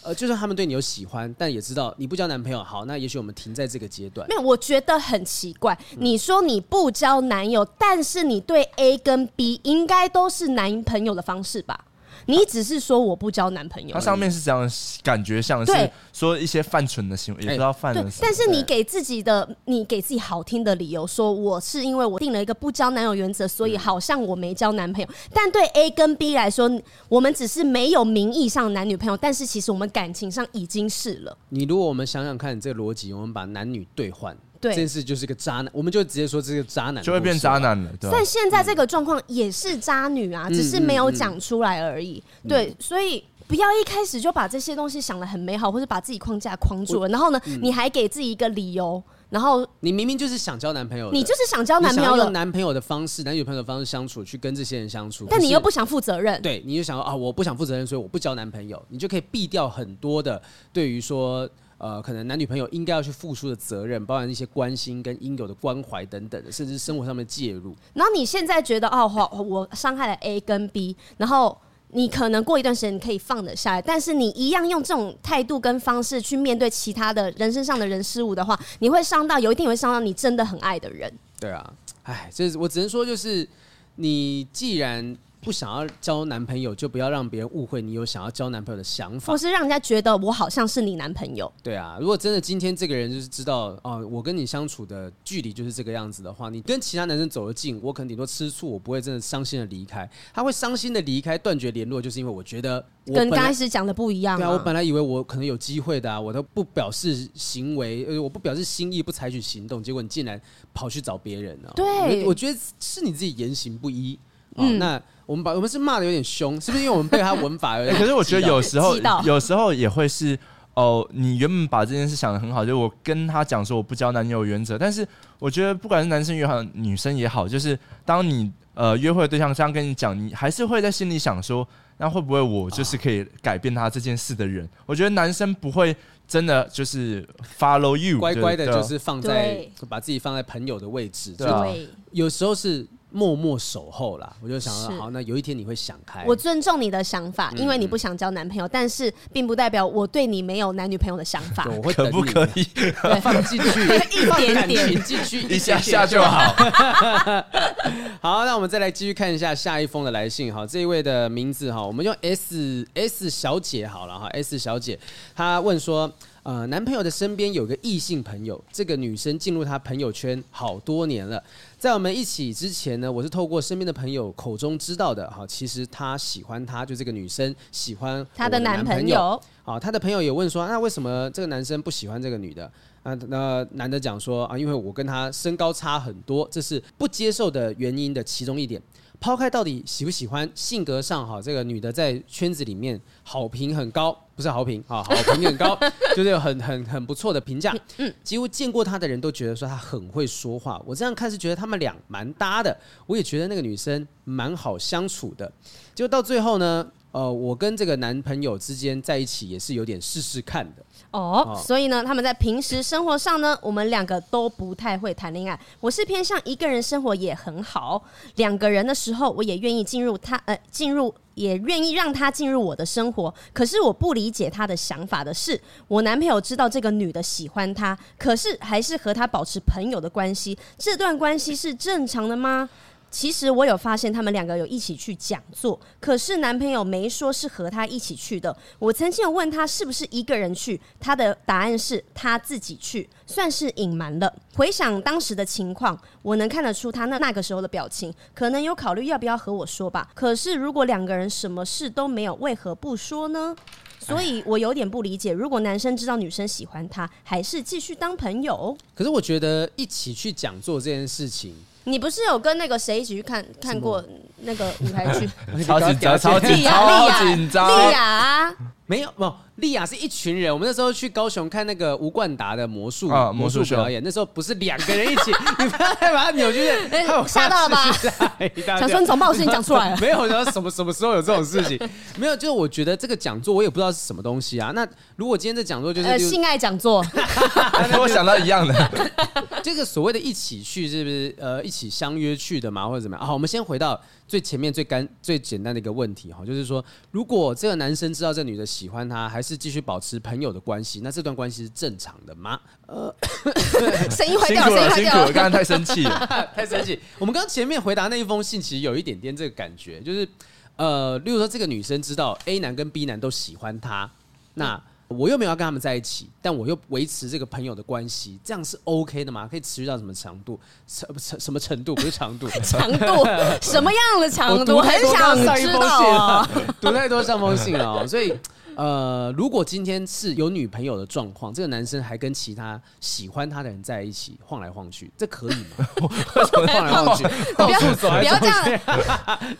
呃，就算他们对你有喜欢，但也知道你不交男朋友好，那也许我们停在这个阶段。没有，我觉得很奇怪。你说你不交男友，但是你对 A 跟 B 应该都是男朋友的方式吧？你只是说我不交男朋友，它上面是这样感觉像是说一些犯蠢的行为，也不知道犯了什么。但是你给自己的，你给自己好听的理由，说我是因为我定了一个不交男友原则，所以好像我没交男朋友。但对 A 跟 B 来说，我们只是没有名义上男女朋友，但是其实我们感情上已经是了。你如果我们想想看，你这个逻辑，我们把男女兑换。这件事就是个渣男，我们就直接说这个渣男，就会变渣男了。对，但现在这个状况也是渣女啊，嗯、只是没有讲出来而已。嗯、对、嗯，所以不要一开始就把这些东西想的很美好，或者把自己框架框住了。然后呢、嗯，你还给自己一个理由，然后你明明就是想交男朋友，你就是想交男朋友，用男朋友的方式、男女朋友的方式相处，去跟这些人相处。但你又不想负责任，对，你就想说啊，我不想负责任，所以我不交男朋友，你就可以避掉很多的对于说。呃，可能男女朋友应该要去付出的责任，包含一些关心跟应有的关怀等等的，甚至生活上面介入。然后你现在觉得哦，我伤害了 A 跟 B，然后你可能过一段时间你可以放得下来，但是你一样用这种态度跟方式去面对其他的人身上的人事物的话，你会伤到，有一定会伤到你真的很爱的人。对啊，哎，这是我只能说，就是你既然。不想要交男朋友，就不要让别人误会你有想要交男朋友的想法，或是让人家觉得我好像是你男朋友。对啊，如果真的今天这个人就是知道哦，我跟你相处的距离就是这个样子的话，你跟其他男生走得近，我可能顶多吃醋，我不会真的伤心的离开。他会伤心的离开，断绝联络，就是因为我觉得我跟刚开始讲的不一样啊。对啊，我本来以为我可能有机会的啊，我都不表示行为，呃，我不表示心意，不采取行动，结果你竟然跑去找别人了。对，我觉得是你自己言行不一。嗯，那。我们把我们是骂的有点凶，是不是因为我们被他文法而已？可是我觉得有时候有时候也会是哦，你原本把这件事想的很好，就是我跟他讲说我不交男友原则，但是我觉得不管是男生也好，女生也好，就是当你呃约会的对象这样跟你讲，你还是会在心里想说，那会不会我就是可以改变他这件事的人？我觉得男生不会真的就是 follow you，乖乖的就是放在把自己放在朋友的位置，对，有时候是。默默守候啦，我就想说，好，那有一天你会想开。我尊重你的想法，因为你不想交男朋友，嗯、但是并不代表我对你没有男女朋友的想法。我会可不可以 [LAUGHS] 放进去一点点进去一下下就好。[LAUGHS] 好，那我们再来继续看一下下一封的来信。好，这一位的名字哈，我们用 S S 小姐好了哈，S 小姐她问说。呃，男朋友的身边有个异性朋友，这个女生进入他朋友圈好多年了。在我们一起之前呢，我是透过身边的朋友口中知道的。哈，其实他喜欢她，就这个女生喜欢她的男朋友。好，他的朋友也问说，那为什么这个男生不喜欢这个女的？啊，那男的讲说啊，因为我跟他身高差很多，这是不接受的原因的其中一点。抛开到底喜不喜欢，性格上哈，这个女的在圈子里面好评很高，不是好评啊，[LAUGHS] 好评很高，就是有很很很不错的评价。嗯，几乎见过她的人都觉得说她很会说话。我这样看是觉得他们俩蛮搭的，我也觉得那个女生蛮好相处的。就到最后呢，呃，我跟这个男朋友之间在一起也是有点试试看的。哦，所以呢，他们在平时生活上呢，我们两个都不太会谈恋爱。我是偏向一个人生活也很好，两个人的时候我也愿意进入他，呃，进入也愿意让他进入我的生活。可是我不理解他的想法的是，我男朋友知道这个女的喜欢他，可是还是和他保持朋友的关系，这段关系是正常的吗？其实我有发现他们两个有一起去讲座，可是男朋友没说是和他一起去的。我曾经有问他是不是一个人去，他的答案是他自己去，算是隐瞒了。回想当时的情况，我能看得出他那那个时候的表情，可能有考虑要不要和我说吧。可是如果两个人什么事都没有，为何不说呢？所以我有点不理解，如果男生知道女生喜欢他，还是继续当朋友？可是我觉得一起去讲座这件事情。你不是有跟那个谁一起去看看过那个舞台剧？[LAUGHS] 超紧张，超紧张，超紧张，丽亚没有，不，丽亚是一群人。我们那时候去高雄看那个吴冠达的魔术啊，魔术表演。那时候不是两个人一起，[LAUGHS] 你不要再把它扭曲了，[LAUGHS] 哎，吓到了吧？[LAUGHS] 想说你总把我事情讲出来了。没有，然后什么什么时候有这种事情？没有，就是我觉得这个讲座我也不知道是什么东西啊。那如果今天这讲座就是性爱讲座，跟我想到一样的。这个所谓的一起去，是不是呃一起相约去的嘛，或者怎么样？好，我们先回到。最前面最干最简单的一个问题哈，就是说，如果这个男生知道这女的喜欢他，还是继续保持朋友的关系，那这段关系是正常的吗？呃，[COUGHS] 声音坏掉，声音坏掉，辛苦了，刚刚太生气了，[LAUGHS] 太生气。我们刚刚前面回答那一封信，其实有一点点这个感觉，就是呃，例如说这个女生知道 A 男跟 B 男都喜欢她，那。我又没有要跟他们在一起，但我又维持这个朋友的关系，这样是 OK 的吗？可以持续到什么长度？什什什么程度？不是长度，[LAUGHS] 长度什么样的长度？我很想知道啊！[LAUGHS] 读太多上封信了，所以。呃，如果今天是有女朋友的状况，这个男生还跟其他喜欢他的人在一起晃来晃去，这可以吗？[LAUGHS] 晃 [LAUGHS] 来晃去，[LAUGHS] 到处走来走去，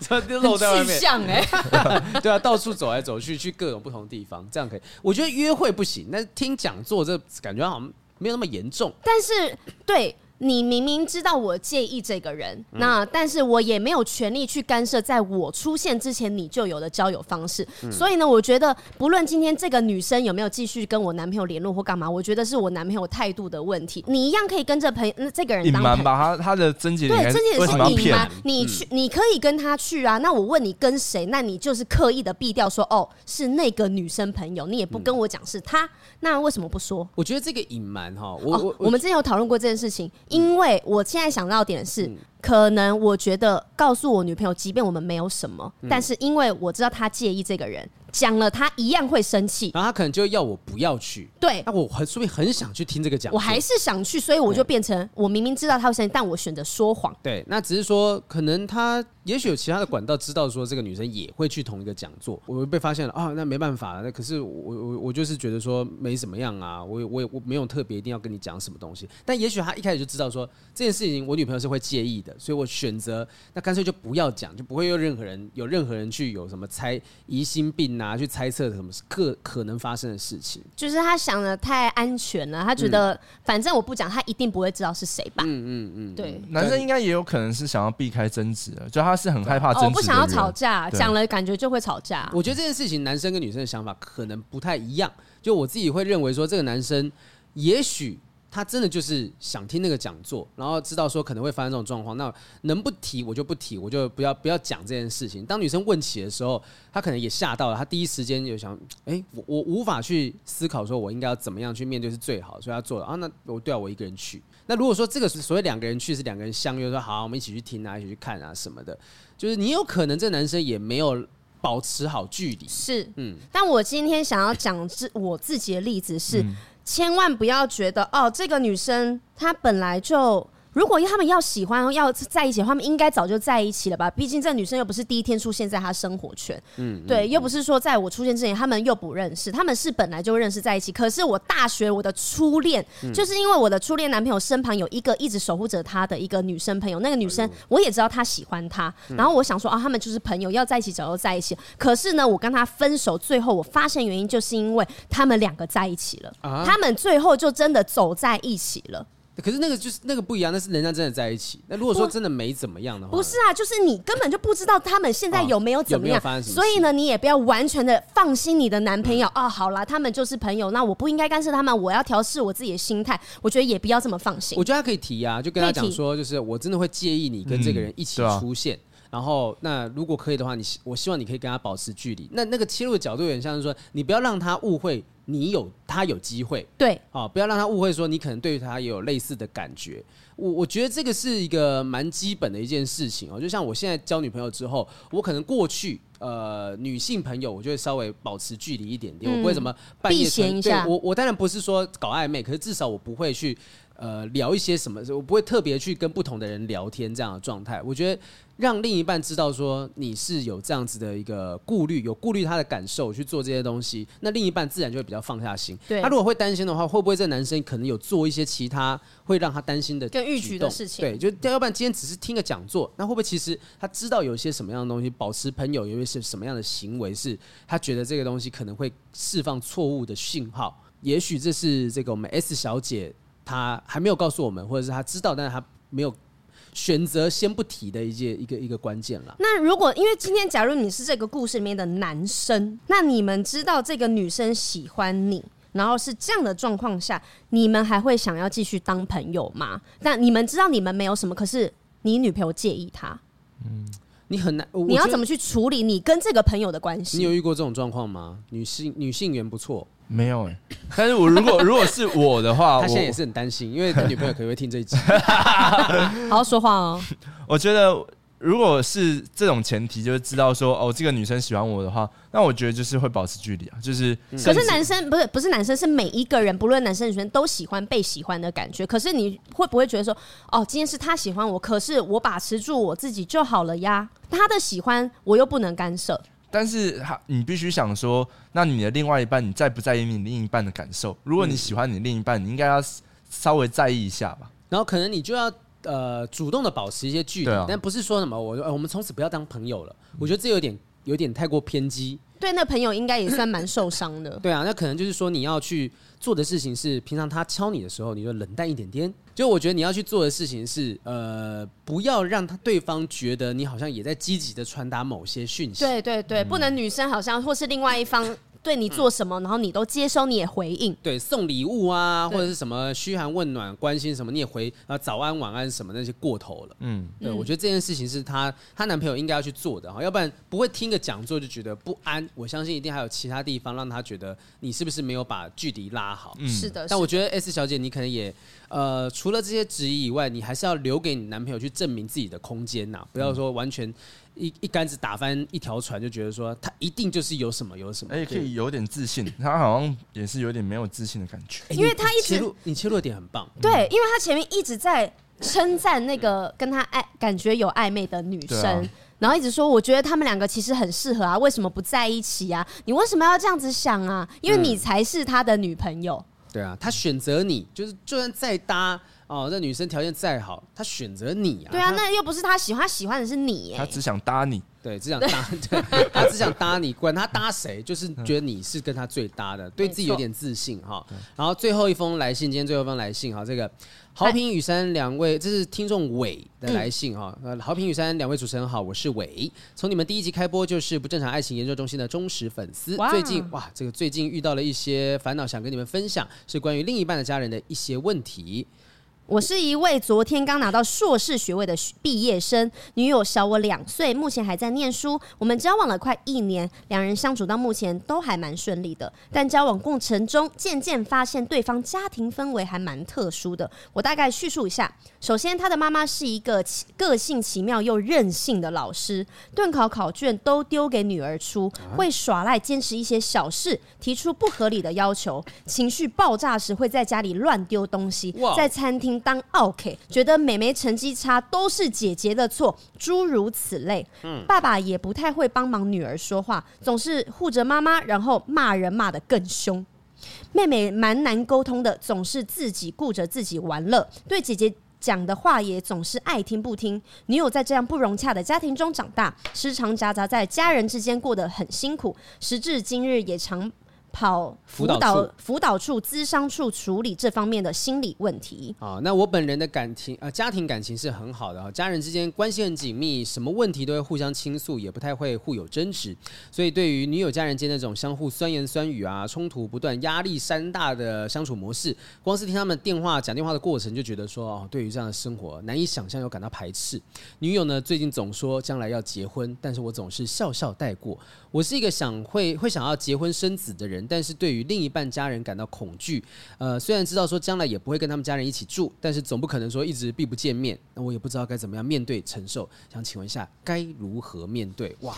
这就露在外面。哎，对啊，到处走来走去，去各种不同地方，这样可以。我觉得约会不行，但是听讲座这感觉好像没有那么严重。但是对。你明明知道我介意这个人，嗯、那但是我也没有权利去干涉，在我出现之前你就有的交友方式。嗯、所以呢，我觉得不论今天这个女生有没有继续跟我男朋友联络或干嘛，我觉得是我男朋友态度的问题。你一样可以跟着朋友这个人当朋友吧，他他的症结点对症结点是隐瞒。你去，你可以跟他去啊。那我问你跟谁，那你就是刻意的避掉说哦是那个女生朋友，你也不跟我讲是他，嗯、那为什么不说？我觉得这个隐瞒哈，我、哦、我我们之前有讨论过这件事情。因为我现在想到点是，可能我觉得告诉我女朋友，即便我们没有什么，但是因为我知道她介意这个人。讲了，他一样会生气，然后他可能就要我不要去。对，那我很说明很想去听这个讲，我还是想去，所以我就变成我明明知道他会生气，但我选择说谎。对，那只是说可能他也许有其他的管道知道说这个女生也会去同一个讲座，我被发现了啊，那没办法了。那可是我我我就是觉得说没怎么样啊，我我也我没有特别一定要跟你讲什么东西，但也许他一开始就知道说这件事情我女朋友是会介意的，所以我选择那干脆就不要讲，就不会有任何人有任何人去有什么猜疑心病啊，去猜测什么。可可能发生的事情，就是他想的太安全了。他觉得反正我不讲，他一定不会知道是谁吧？嗯嗯嗯，对。男生应该也有可能是想要避开争执，就他是很害怕争执，我不想要吵架，讲了感觉就会吵架。我觉得这件事情，男生跟女生的想法可能不太一样。就我自己会认为说，这个男生也许。他真的就是想听那个讲座，然后知道说可能会发生这种状况，那能不提我就不提，我就不要不要讲这件事情。当女生问起的时候，他可能也吓到了，他第一时间就想，哎、欸，我我无法去思考说我应该要怎么样去面对是最好，所以他做了啊，那我对啊，我一个人去。那如果说这个是所谓两个人去，是两个人相约说好，我们一起去听啊，一起去看啊什么的，就是你有可能这男生也没有保持好距离。是，嗯，但我今天想要讲自我自己的例子是。嗯千万不要觉得哦，这个女生她本来就。如果他们要喜欢要在一起，他们应该早就在一起了吧？毕竟这女生又不是第一天出现在他生活圈，嗯，对，又不是说在我出现之前他们又不认识，他们是本来就认识在一起。可是我大学我的初恋，嗯、就是因为我的初恋男朋友身旁有一个一直守护着他的一个女生朋友，那个女生我也知道她喜欢他，然后我想说啊，他们就是朋友，要在一起早就在一起。可是呢，我跟他分手，最后我发现原因就是因为他们两个在一起了，啊、他们最后就真的走在一起了。可是那个就是那个不一样，那是人家真的在一起。那如果说真的没怎么样的话，不是啊，就是你根本就不知道他们现在有没有怎么样？所以呢，你也不要完全的放心你的男朋友。嗯、哦，好啦，他们就是朋友，那我不应该干涉他们，我要调试我自己的心态。我觉得也不要这么放心。我觉得他可以提啊，就跟他讲说，就是我真的会介意你跟这个人一起出现。嗯然后，那如果可以的话，你我希望你可以跟他保持距离。那那个切入的角度有点像是说，你不要让他误会你有他有机会，对，啊，不要让他误会说你可能对他也有类似的感觉。我我觉得这个是一个蛮基本的一件事情哦。就像我现在交女朋友之后，我可能过去呃女性朋友，我就会稍微保持距离一点点，嗯、我不会怎么半夜避嫌一下。对，我我当然不是说搞暧昧，可是至少我不会去呃聊一些什么，我不会特别去跟不同的人聊天这样的状态。我觉得。让另一半知道说你是有这样子的一个顾虑，有顾虑他的感受去做这些东西，那另一半自然就会比较放下心。对，他如果会担心的话，会不会这男生可能有做一些其他会让他担心的、更逾矩的事情？对，就要不然今天只是听个讲座，那会不会其实他知道有一些什么样的东西？保持朋友，因为是什么样的行为是他觉得这个东西可能会释放错误的信号？也许这是这个我们 S 小姐她还没有告诉我们，或者是他知道，但是他没有。选择先不提的一件一个一个关键了。那如果因为今天假如你是这个故事里面的男生，那你们知道这个女生喜欢你，然后是这样的状况下，你们还会想要继续当朋友吗？但你们知道你们没有什么，可是你女朋友介意他，嗯，你很难，你要怎么去处理你跟这个朋友的关系？你有遇过这种状况吗？女性女性缘不错。没有哎、欸，但是我如果如果是我的话，[LAUGHS] 他现在也是很担心，因为他女朋友可能会听这一集，[LAUGHS] 好好说话哦。[LAUGHS] 我觉得如果是这种前提，就是知道说哦，这个女生喜欢我的话，那我觉得就是会保持距离啊。就是，可是男生不是不是男生，是每一个人，不论男生女生都喜欢被喜欢的感觉。可是你会不会觉得说，哦，今天是他喜欢我，可是我把持住我自己就好了呀？他的喜欢我又不能干涉。但是他，你必须想说，那你的另外一半，你在不在意你另一半的感受？如果你喜欢你另一半，你应该要稍微在意一下吧。然后可能你就要呃主动的保持一些距离，啊、但不是说什么我我们从此不要当朋友了。我觉得这有点有点太过偏激。对，那朋友应该也算蛮受伤的。对啊，那可能就是说你要去做的事情是，平常他敲你的时候，你就冷淡一点点。就我觉得你要去做的事情是，呃，不要让他对方觉得你好像也在积极的传达某些讯息。对对对，不能女生好像或是另外一方。对你做什么，然后你都接收，你也回应。对，送礼物啊，或者是什么嘘寒问暖、关心什么，你也回啊，早安、晚安什么那些过头了。嗯，对，我觉得这件事情是她她男朋友应该要去做的哈，要不然不会听个讲座就觉得不安。我相信一定还有其他地方让他觉得你是不是没有把距离拉好。嗯，是的。但我觉得 S 小姐你可能也呃，除了这些质疑以外，你还是要留给你男朋友去证明自己的空间呐，不要说完全。一一竿子打翻一条船，就觉得说他一定就是有什么有什么，而且可以有点自信。他好像也是有点没有自信的感觉，因为他一直，你切入的点很棒。对，因为他前面一直在称赞那个跟他爱感觉有暧昧的女生，啊、然后一直说我觉得他们两个其实很适合啊，为什么不在一起啊？你为什么要这样子想啊？因为你才是他的女朋友。嗯、对啊，他选择你，就是就算再搭。哦，这女生条件再好，她选择你啊！对啊，那又不是她喜欢，他喜欢的是你。他只想搭你，对，只想搭，[LAUGHS] 对，他只想搭你，管他搭谁，就是觉得你是跟他最搭的，对自己有点自信哈。然后最后一封来信，今天最后一封来信哈，这个豪平雨山两位，这是听众伟的来信哈。呃，豪平雨山两位主持人好，我是伟，从你们第一集开播就是不正常爱情研究中心的忠实粉丝。最近哇，这个最近遇到了一些烦恼，想跟你们分享，是关于另一半的家人的一些问题。我是一位昨天刚拿到硕士学位的毕业生，女友小我两岁，目前还在念书。我们交往了快一年，两人相处到目前都还蛮顺利的。但交往过程中，渐渐发现对方家庭氛围还蛮特殊的。我大概叙述一下：首先，他的妈妈是一个个性奇妙又任性的老师，顿考考卷都丢给女儿出，会耍赖，坚持一些小事，提出不合理的要求，情绪爆炸时会在家里乱丢东西，在餐厅。当 OK，觉得妹妹成绩差都是姐姐的错，诸如此类。嗯，爸爸也不太会帮忙女儿说话，总是护着妈妈，然后骂人骂得更凶。妹妹蛮难沟通的，总是自己顾着自己玩乐，对姐姐讲的话也总是爱听不听。女友在这样不融洽的家庭中长大，时常夹杂在家人之间，过得很辛苦。时至今日，也常。跑辅导辅导处、咨商处处理这方面的心理问题。啊，那我本人的感情呃，家庭感情是很好的啊，家人之间关系很紧密，什么问题都会互相倾诉，也不太会互有争执。所以对于女友家人间那种相互酸言酸语啊、冲突不断、压力山大的相处模式，光是听他们电话讲电话的过程，就觉得说哦，对于这样的生活难以想象又感到排斥。女友呢，最近总说将来要结婚，但是我总是笑笑带过。我是一个想会会想要结婚生子的人，但是对于另一半家人感到恐惧。呃，虽然知道说将来也不会跟他们家人一起住，但是总不可能说一直避不见面。那我也不知道该怎么样面对承受。想请问一下，该如何面对？哇，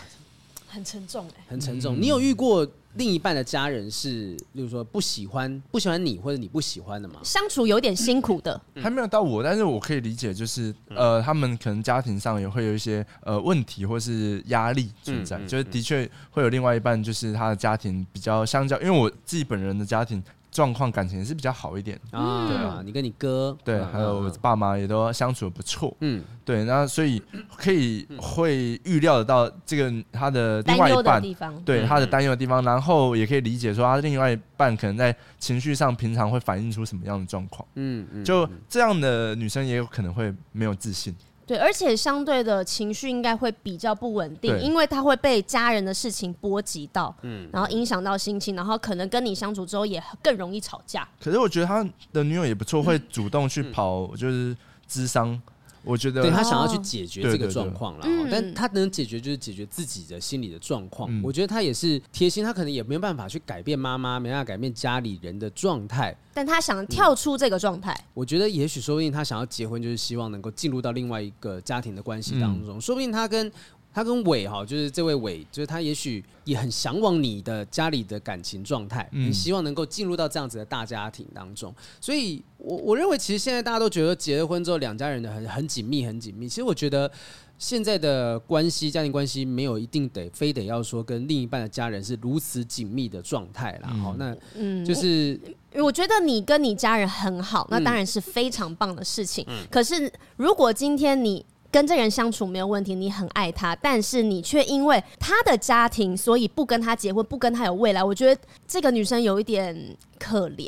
很沉重哎，很沉重。你有遇过？另一半的家人是，例如说不喜欢不喜欢你或者你不喜欢的吗？相处有点辛苦的，还没有到我，但是我可以理解，就是呃，他们可能家庭上也会有一些呃问题或是压力存在，就是的确会有另外一半，就是他的家庭比较相较，因为我自己本人的家庭。状况感情也是比较好一点。啊，对啊，你跟你哥对，还有我爸妈也都相处的不错，嗯，对，那所以可以会预料得到这个他的另外一半，对他的担忧的地方，然后也可以理解说他另外一半可能在情绪上平常会反映出什么样的状况，嗯嗯，就这样的女生也有可能会没有自信。对，而且相对的情绪应该会比较不稳定，因为他会被家人的事情波及到，嗯，然后影响到心情，然后可能跟你相处之后也更容易吵架。可是我觉得他的女友也不错，会主动去跑，就是智商。我觉得对他想要去解决这个状况了，对对对，但他能解决就是解决自己的心理的状况。嗯、我觉得他也是贴心，他可能也没有办法去改变妈妈，没办法改变家里人的状态，但他想跳出这个状态。我觉得也许说不定他想要结婚，就是希望能够进入到另外一个家庭的关系当中，嗯、说不定他跟。他跟伟哈，就是这位伟，就是他也许也很向往你的家里的感情状态，嗯希望能够进入到这样子的大家庭当中。所以，我我认为其实现在大家都觉得结了婚之后，两家人的很很紧密，很紧密。其实我觉得现在的关系，家庭关系没有一定得非得要说跟另一半的家人是如此紧密的状态啦。好，那嗯，就是我觉得你跟你家人很好，那当然是非常棒的事情。可是如果今天你跟这人相处没有问题，你很爱他，但是你却因为他的家庭，所以不跟他结婚，不跟他有未来。我觉得这个女生有一点可怜。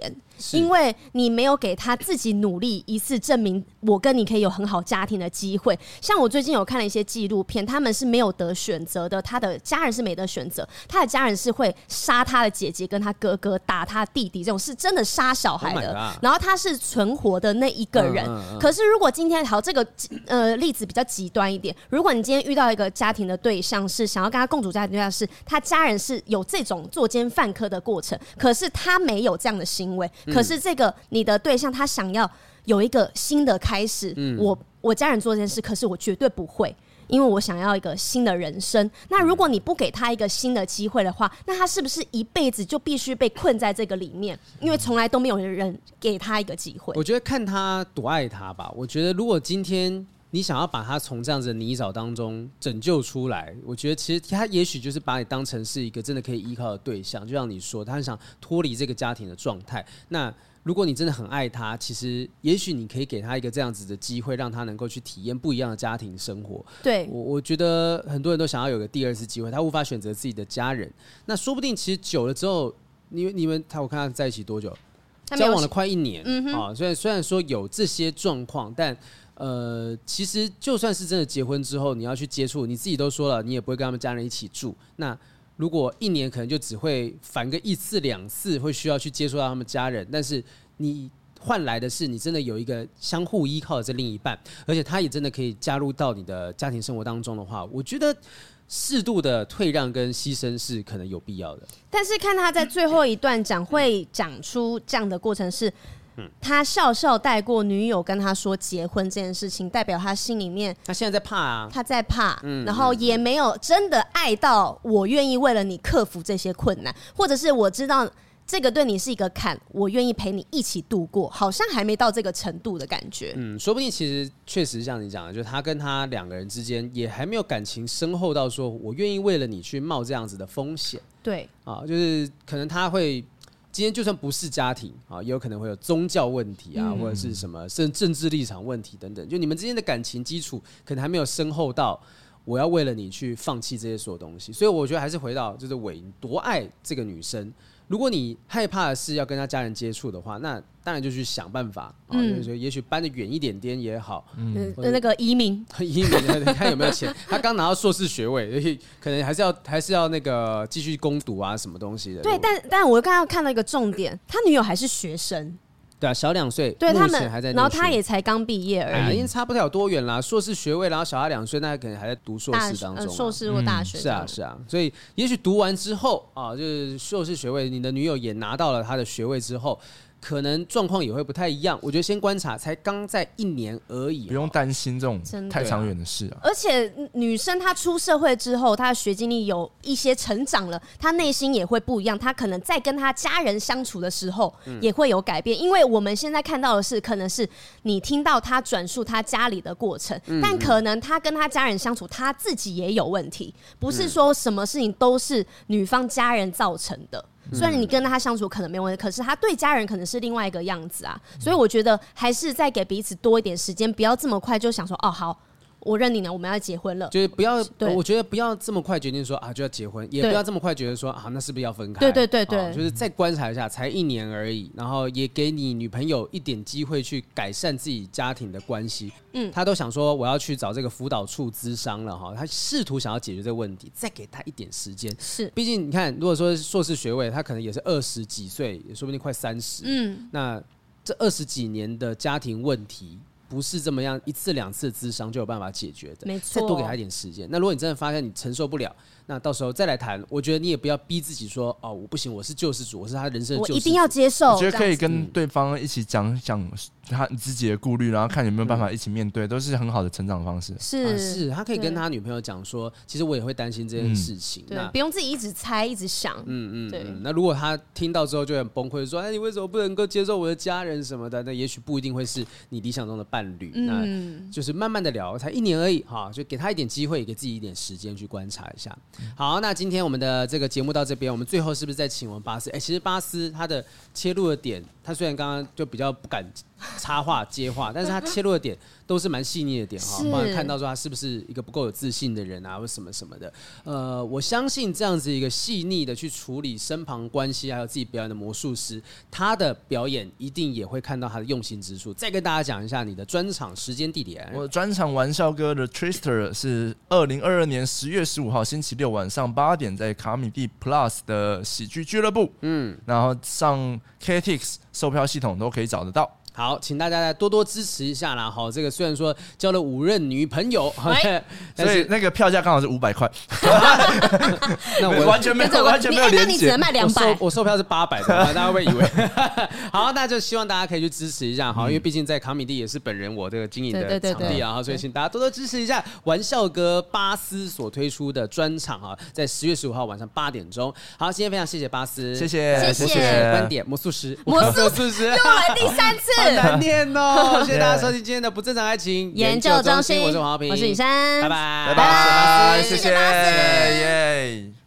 因为你没有给他自己努力一次证明，我跟你可以有很好家庭的机会。像我最近有看了一些纪录片，他们是没有得选择的，他的家人是没得选择，他的家人是会杀他的姐姐跟他哥哥，打他弟弟，这种是真的杀小孩的。然后他是存活的那一个人。可是如果今天好，这个呃例子比较极端一点，如果你今天遇到一个家庭的对象是想要跟他共处家庭对象是，他家人是有这种作奸犯科的过程，可是他没有这样的行为。可是这个你的对象他想要有一个新的开始，嗯、我我家人做这件事，可是我绝对不会，因为我想要一个新的人生。那如果你不给他一个新的机会的话，那他是不是一辈子就必须被困在这个里面？因为从来都没有人给他一个机会。我觉得看他多爱他吧。我觉得如果今天你想要把他从这样子的泥沼当中拯救出来，我觉得其实他也许就是把你当成是一个真的可以依靠的对象。就像你说，他很想脱离这个家庭的状态。那如果你真的很爱他，其实也许你可以给他一个这样子的机会，让他能够去体验不一样的家庭生活。对，我我觉得很多人都想要有个第二次机会，他无法选择自己的家人，那说不定其实久了之后，你你们他我看他在一起多久，交往了快一年啊。虽然虽然说有这些状况，但呃，其实就算是真的结婚之后，你要去接触，你自己都说了，你也不会跟他们家人一起住。那如果一年可能就只会烦个一次两次，会需要去接触到他们家人，但是你换来的是你真的有一个相互依靠的这另一半，而且他也真的可以加入到你的家庭生活当中的话，我觉得适度的退让跟牺牲是可能有必要的。但是看他在最后一段讲会讲出这样的过程是。他笑笑带过女友跟他说结婚这件事情，代表他心里面他现在在怕啊，他在怕，嗯然后也没有真的爱到我愿意为了你克服这些困难，或者是我知道这个对你是一个坎，我愿意陪你一起度过，好像还没到这个程度的感觉。嗯，说不定其实确实像你讲的，就是他跟他两个人之间也还没有感情深厚到说我愿意为了你去冒这样子的风险。对啊，就是可能他会。今天就算不是家庭啊，也有可能会有宗教问题啊，或者是什么甚至政治立场问题等等。就你们之间的感情基础可能还没有深厚到我要为了你去放弃这些所有东西。所以我觉得还是回到就是伟多爱这个女生。如果你害怕的是要跟他家人接触的话，那当然就去想办法啊，就是说也许搬得远一点点也好。嗯，那个移民，[LAUGHS] 移民，[LAUGHS] 看有没有钱。他刚拿到硕士学位，所以可能还是要还是要那个继续攻读啊，什么东西的。对，但但我刚刚看到一个重点，他女友还是学生。对啊，小两岁，对他们还在，然后他也才刚毕业而已，哎、因为差不了多远啦。硕士学位，然后小他两岁，那可能还在读硕士当中、啊，硕士或大学、嗯。是啊，是啊，所以也许读完之后啊，就是硕士学位，你的女友也拿到了他的学位之后。可能状况也会不太一样，我觉得先观察，才刚在一年而已，不用担心这种太长远的事啊。而且女生她出社会之后，她的学经历有一些成长了，她内心也会不一样。她可能在跟她家人相处的时候，也会有改变。因为我们现在看到的是，可能是你听到她转述她家里的过程，但可能她跟她家人相处，她自己也有问题，不是说什么事情都是女方家人造成的。虽然你跟他相处可能没问题，可是他对家人可能是另外一个样子啊，所以我觉得还是再给彼此多一点时间，不要这么快就想说哦好。我认你了，我们要结婚了。就是不要，我觉得不要这么快决定说啊就要结婚，也不要这么快觉得说啊那是不是要分开？对对对对，就是再观察一下，才一年而已，然后也给你女朋友一点机会去改善自己家庭的关系。嗯，他都想说我要去找这个辅导处咨商了哈，他试图想要解决这个问题，再给他一点时间。是，毕竟你看，如果说硕士学位，他可能也是二十几岁，也说不定快三十。嗯，那这二十几年的家庭问题。不是这么样一次两次的智商就有办法解决的，没错。再多给他一点时间。那如果你真的发现你承受不了，那到时候再来谈。我觉得你也不要逼自己说哦，我不行，我是救世主，我是他人生的救世主，我一定要接受。我觉得可以跟对方一起讲讲。他自己的顾虑，然后看有没有办法一起面对，都是很好的成长方式。是、啊、是，他可以跟他女朋友讲说，其实我也会担心这件事情。对，不用自己一直猜，一直想。嗯嗯，对。那如果他听到之后就很崩溃，说：“哎，你为什么不能够接受我的家人什么的？”那也许不一定会是你理想中的伴侣。那就是慢慢的聊，才一年而已，哈，就给他一点机会，给自己一点时间去观察一下。好，那今天我们的这个节目到这边，我们最后是不是再请我们巴斯？哎，其实巴斯他的切入的点，他虽然刚刚就比较不敢。插话接话，[LAUGHS] 但是他切入的点都是蛮细腻的点哈，帮人看到说他是不是一个不够有自信的人啊，或什么什么的。呃，我相信这样子一个细腻的去处理身旁关系，还有自己表演的魔术师，他的表演一定也会看到他的用心之处。再跟大家讲一下你的专场时间地点。我专场玩笑哥的 Trister 是二零二二年十月十五号星期六晚上八点，在卡米蒂 Plus 的喜剧俱乐部，嗯，然后上 KTix 售票系统都可以找得到。好，请大家再多多支持一下啦！好，这个虽然说交了五任女朋友，[LAUGHS] 欸、但是所以那个票价刚好是五百块，[LAUGHS] 那我完全没有，完全没有连接。那你只能卖两百，我售票是八百，[LAUGHS] 大家会以为？好，那就希望大家可以去支持一下，好，因为毕竟在卡米蒂也是本人我这个经营的场地啊，所以请大家多多支持一下玩笑哥巴斯所推出的专场啊，在十月十五号晚上八点钟。好，今天非常谢谢巴斯，谢谢谢谢观点魔术师，魔术师又来第三次。难念哦！[LAUGHS] 谢谢大家收听今天的不正常爱情研究中心，我是黄浩平，我是雨珊，拜拜，拜拜，谢谢，谢谢。